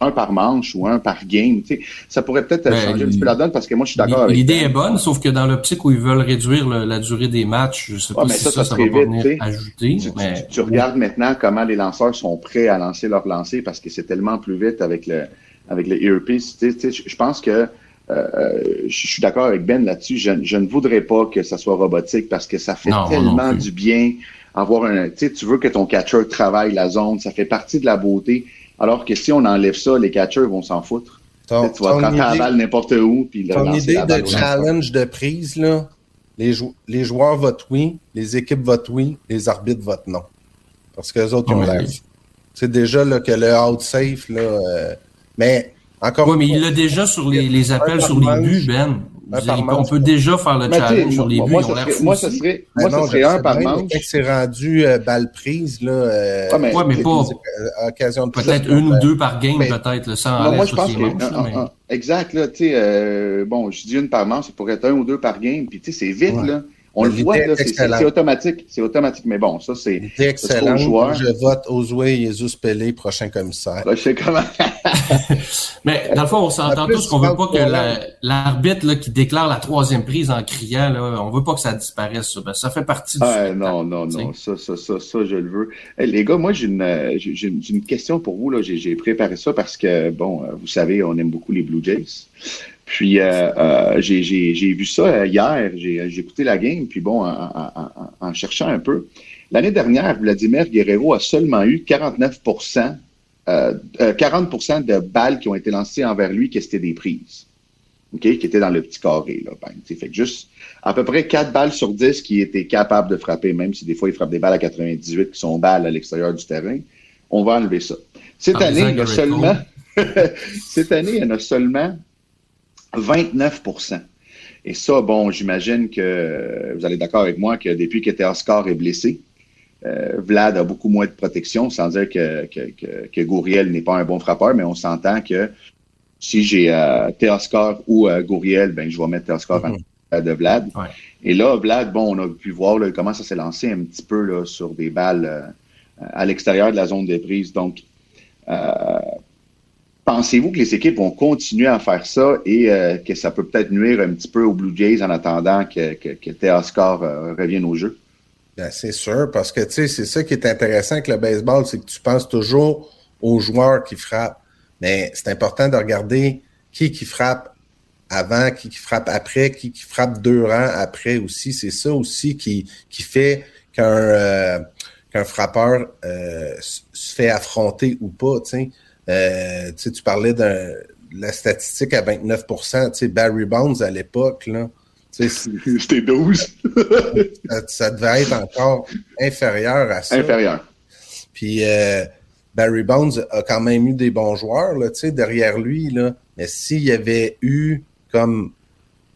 un par manche ou un par game. Tu sais, ça pourrait peut-être Ben, changer un petit peu la donne parce que moi, je suis d'accord avec L'idée est bonne, sauf que dans l'optique où ils veulent réduire le- la durée des matchs, je sais Ouais, pas mais si ça, ça, ça va vite, venir tu sais. ajouter. Tu, tu- regardes maintenant comment les lanceurs sont prêts à lancer leur lancer parce que c'est tellement plus vite avec le avec le earpiece. Tu sais, tu sais, je pense que euh, je suis d'accord avec Ben là-dessus. Je, je ne voudrais pas que ça soit robotique parce que ça fait Non, moi non tellement du bien avoir un. Tu veux que ton catcher travaille la zone, ça fait partie de la beauté. Alors que si on enlève ça, les catchers vont s'en foutre. Tu Ton, tu vas prendre ta idée- balle n'importe où puis ton idée la de challenge de prise, là, les, jou- les joueurs votent oui, les équipes votent oui, les arbitres votent non. Parce que les autres, ils ont Ouais. C'est déjà là, que le out safe, là, euh, mais encore Oui, mais il l'a déjà sur les, les appels sur les buts, Ben. On peut déjà faire le Mais challenge sur les buts. moi, ça l'air serait, fous moi, ça serait, moi, non, ça serait un par manche. Quand c'est rendu euh, balle prise, là, euh, Ouais, mais- Ouais, mais pas- euh, occasion de Peut-être une ou deux par game, peut-être, là, sans moi, je pense les que. un- mais- un- exact, là, tu sais, euh, bon, je dis une par manche, ça pourrait être un ou deux par game, puis tu sais, c'est vite, Ouais. là. On le voit, c'est- automatique. C'est automatique, mais bon, ça, c'est. Excellent. Je vote Oswey Jesus Pelé, prochain commissaire. Là, je sais comment. Mais dans le fond, on s'entend tous qu'on veut pas que la- l'arbitre là, qui déclare la troisième prise en criant, là, on veut pas que ça disparaisse. Ça, Ben, ça fait partie du Ah, non, non, non, ça, ça, ça, ça, je le veux. Hey, les gars, moi, j'ai une, une, question pour vous. là. J'ai j'ai préparé ça parce que, bon, euh, vous savez, on aime beaucoup les Blue Jays. Puis, euh, euh, j'ai j'ai- j'ai vu ça euh, hier. J'ai j'ai écouté la game. Puis, bon, en, en- en- en cherchant un peu, l'année dernière, Vladimir Guerrero a seulement eu 49% euh, euh, 40% de balles qui ont été lancées envers lui que c'était des prises. OK? Qui étaient dans le petit carré. Là, Ben, fait que juste à peu près 4 balles sur 10 qui étaient capables de frapper, même si des fois ils frappent des balles à 98 qui sont balles à l'extérieur du terrain. On va enlever ça. Cette En année, il y a seulement cette année, il y en a seulement 29% Et ça, bon, j'imagine que vous allez d'accord avec moi que depuis que Oscar est blessé, euh, Vlad a beaucoup moins de protection, sans dire que, que, que, que Gouriel n'est pas un bon frappeur, mais on s'entend que si j'ai euh, Teoscar ou euh, Gouriel, ben, je vais mettre Teoscar en de Vlad. Ouais. Et là, Vlad, bon, on a pu voir là, comment ça s'est lancé un petit peu là, sur des balles euh, à l'extérieur de la zone de prise. Donc, euh, pensez-vous que les équipes vont continuer à faire ça et euh, que ça peut peut-être nuire un petit peu aux Blue Jays en attendant que, que, que Teoscar euh, revienne au jeu? Ben, c'est sûr, parce que c'est ça qui est intéressant avec le baseball, c'est que tu penses toujours aux joueurs qui frappent. Mais c'est important de regarder qui qui frappe avant, qui frappe après, qui qui frappe deux rangs après aussi. C'est ça aussi qui, qui fait qu'un euh, frappeur euh, se fait affronter ou pas. Euh, tu parlais de la statistique à 29% Tu sais, Barry Bonds à l'époque, là. C'était 12. ça, ça devait être encore inférieur à ça. Inférieur. Puis euh, Barry Bonds a quand même eu des bons joueurs là, derrière lui. Là. Mais s'il y avait eu comme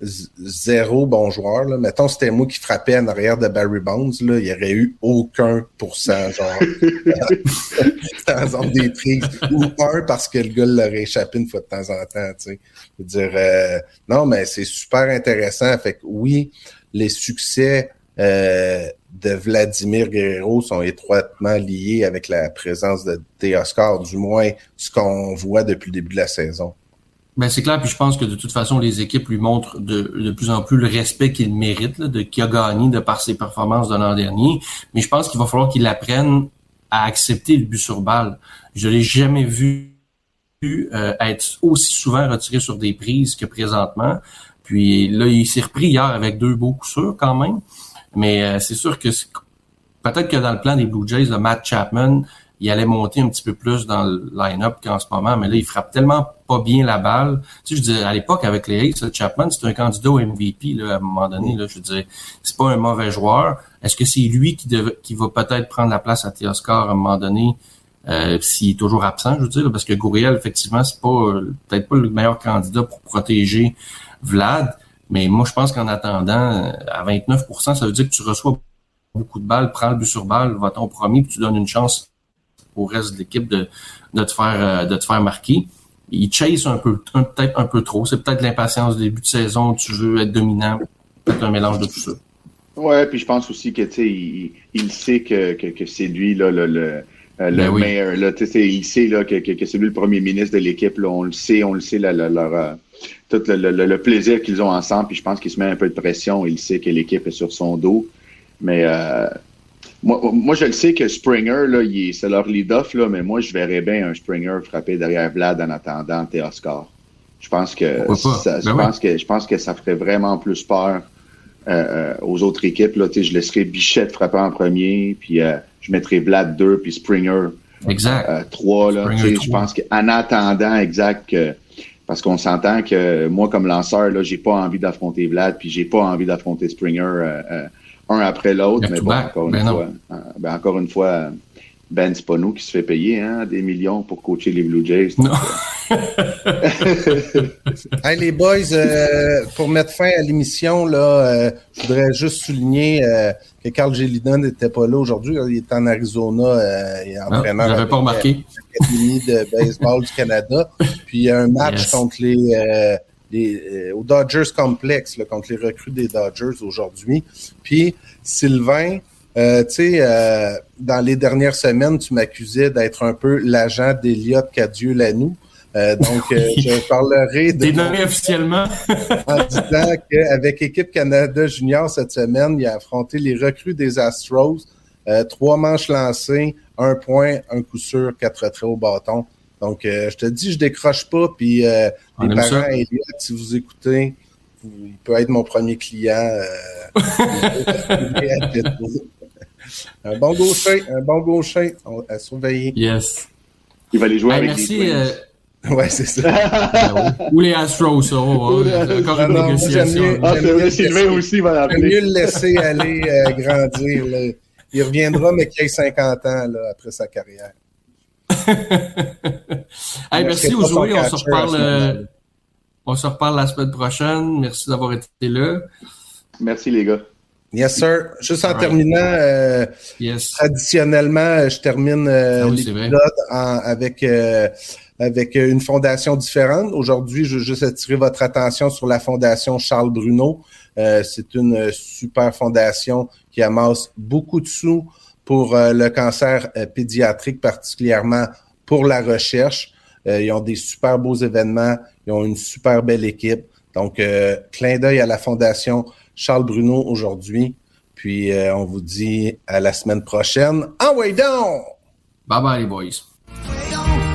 zéro bon joueur, là, mettons c'était moi qui frappais en arrière de Barry Bonds, là, il n'y aurait eu aucun pourcent, genre dans la zone des prises. Ou un parce que le gars l'aurait échappé une fois de temps en temps. Tu sais. Je veux dire, euh, non, mais c'est super intéressant. Fait que oui, les succès euh, de Vladimir Guerrero sont étroitement liés avec la présence de Teoscar, du moins ce qu'on voit depuis le début de la saison. Ben, c'est clair, puis je pense que de toute façon, les équipes lui montrent de, de plus en plus le respect qu'il mérite, là, de qu'il a gagné de par ses performances de l'an dernier. Mais je pense qu'il va falloir qu'il apprenne à accepter le but sur balle. Je l'ai jamais vu euh, être aussi souvent retiré sur des prises que présentement. Puis là, il s'est repris hier avec deux beaux coups sûrs quand même. Mais euh, c'est sûr que peut-être que dans le plan des Blue Jays, le Matt Chapman, il allait monter un petit peu plus dans le line-up qu'en ce moment, mais là, il frappe tellement pas bien la balle. Tu sais, je dire, à l'époque, avec les le Chapman, c'est un candidat au MVP, là, à un moment donné, là, je dire, c'est pas un mauvais joueur. Est-ce que c'est lui qui, qui va peut-être prendre la place à Teoscar à un moment donné, euh, s'il est toujours absent, je veux dire, là, parce que Gouriel, effectivement, c'est pas, euh, peut-être pas le meilleur candidat pour protéger Vlad, mais moi, je pense qu'en attendant, euh, à 29% ça veut dire que tu reçois beaucoup de balles, prends le but sur balle, va ton premier, puis tu donnes une chance au reste de l'équipe de, de te faire euh, de te faire marquer. Il chase un peu, un- peut-être un peu trop. C'est peut-être l'impatience du début de saison, tu veux être dominant, peut-être un mélange de tout ça. Ouais, puis je pense aussi que tu sais, il, il sait que, que, que c'est lui là, le, le, Euh, le Ben oui. mayor, là, tu sais, il sait là, que, que, que c'est lui le premier ministre de l'équipe. là. On le sait, on le sait, là, là, euh, tout le, le- le plaisir qu'ils ont ensemble. Puis je pense qu'il se met un peu de pression. Il sait que l'équipe est sur son dos. Mais euh, moi, moi, je le sais que Springer, là, c'est leur lead-off, là, mais moi, je verrais bien un Springer frapper derrière Vlad en attendant Théoscar. Je pense que ça, je Ben pense que je pense que ça ferait vraiment plus peur euh, euh, aux autres équipes. Là, je laisserais Bichette frapper en premier, puis euh, je mettrais Vlad 2, puis Springer Exact. euh, 3. Là, Springer Tu sais, je pense qu'en attendant, exact, que, parce qu'on s'entend que moi, comme lanceur, là, j'ai pas envie d'affronter Vlad, puis j'ai pas envie d'affronter Springer un après l'autre. Mais bon, back. encore une Ben non. fois, euh, ben, encore une fois, euh, Ben, c'est pas nous qui se fait payer hein, des millions pour coacher les Blue Jays. Non. Hey, les boys, euh, pour mettre fin à l'émission, là, euh, je voudrais juste souligner euh, que Carl Gelidon n'était pas là aujourd'hui. Il est en Arizona. Euh, il est Ah, entraîneur avec, pas remarqué. l'Académie de baseball du Canada. Puis il y a un match Yes. contre les, euh, les euh, au Dodgers Complex, là, contre les recrues des Dodgers aujourd'hui. Puis Sylvain, euh, tu sais, euh, dans les dernières semaines, tu m'accusais d'être un peu l'agent d'Eliott Cadieux-Lanou. Euh, donc, euh, je parlerai de T'es nommé officiellement. en disant qu'avec Équipe Canada Junior cette semaine, il a affronté les recrues des Astros. Euh, trois manches lancées, un point, un coup sûr, quatre retraits au bâton. Donc, euh, je te dis, je décroche pas. Puis, euh, les parents. Elliot, si vous écoutez, vous- il peut être mon premier client. euh, un bon gaucher, un bon gaucher à surveiller. Yes. Il va aller jouer Hey, avec merci. les Twins. euh, Ouais, c'est ça. ben oui. Ou les Astros, ça. oh, c'est encore une Non, négociation. mieux- Ah, c'est vrai, J'aime Sylvain bien aussi va l'appeler. mieux le laisser aller euh, grandir. là. Il reviendra, mais qu'il ait 50 ans là, après sa carrière. Hey, merci son On se reparle. euh, on se reparle la semaine prochaine. Merci d'avoir été là. Merci, les gars. Yes, sir. Juste en terminant, euh, Yes. traditionnellement, euh, je termine euh, Ah oui, l'épisode avec, euh, avec une fondation différente. Aujourd'hui, je veux juste attirer votre attention sur la fondation Charles Bruno. Euh, c'est une super fondation qui amasse beaucoup de sous pour euh, le cancer euh, pédiatrique, particulièrement pour la recherche. Euh, ils ont des super beaux événements, ils ont une super belle équipe. Donc, euh, clin d'œil à la fondation Charles Bruno aujourd'hui. Puis, euh, on vous dit à la semaine prochaine. Ah ouais, donc! Bye bye, les boys.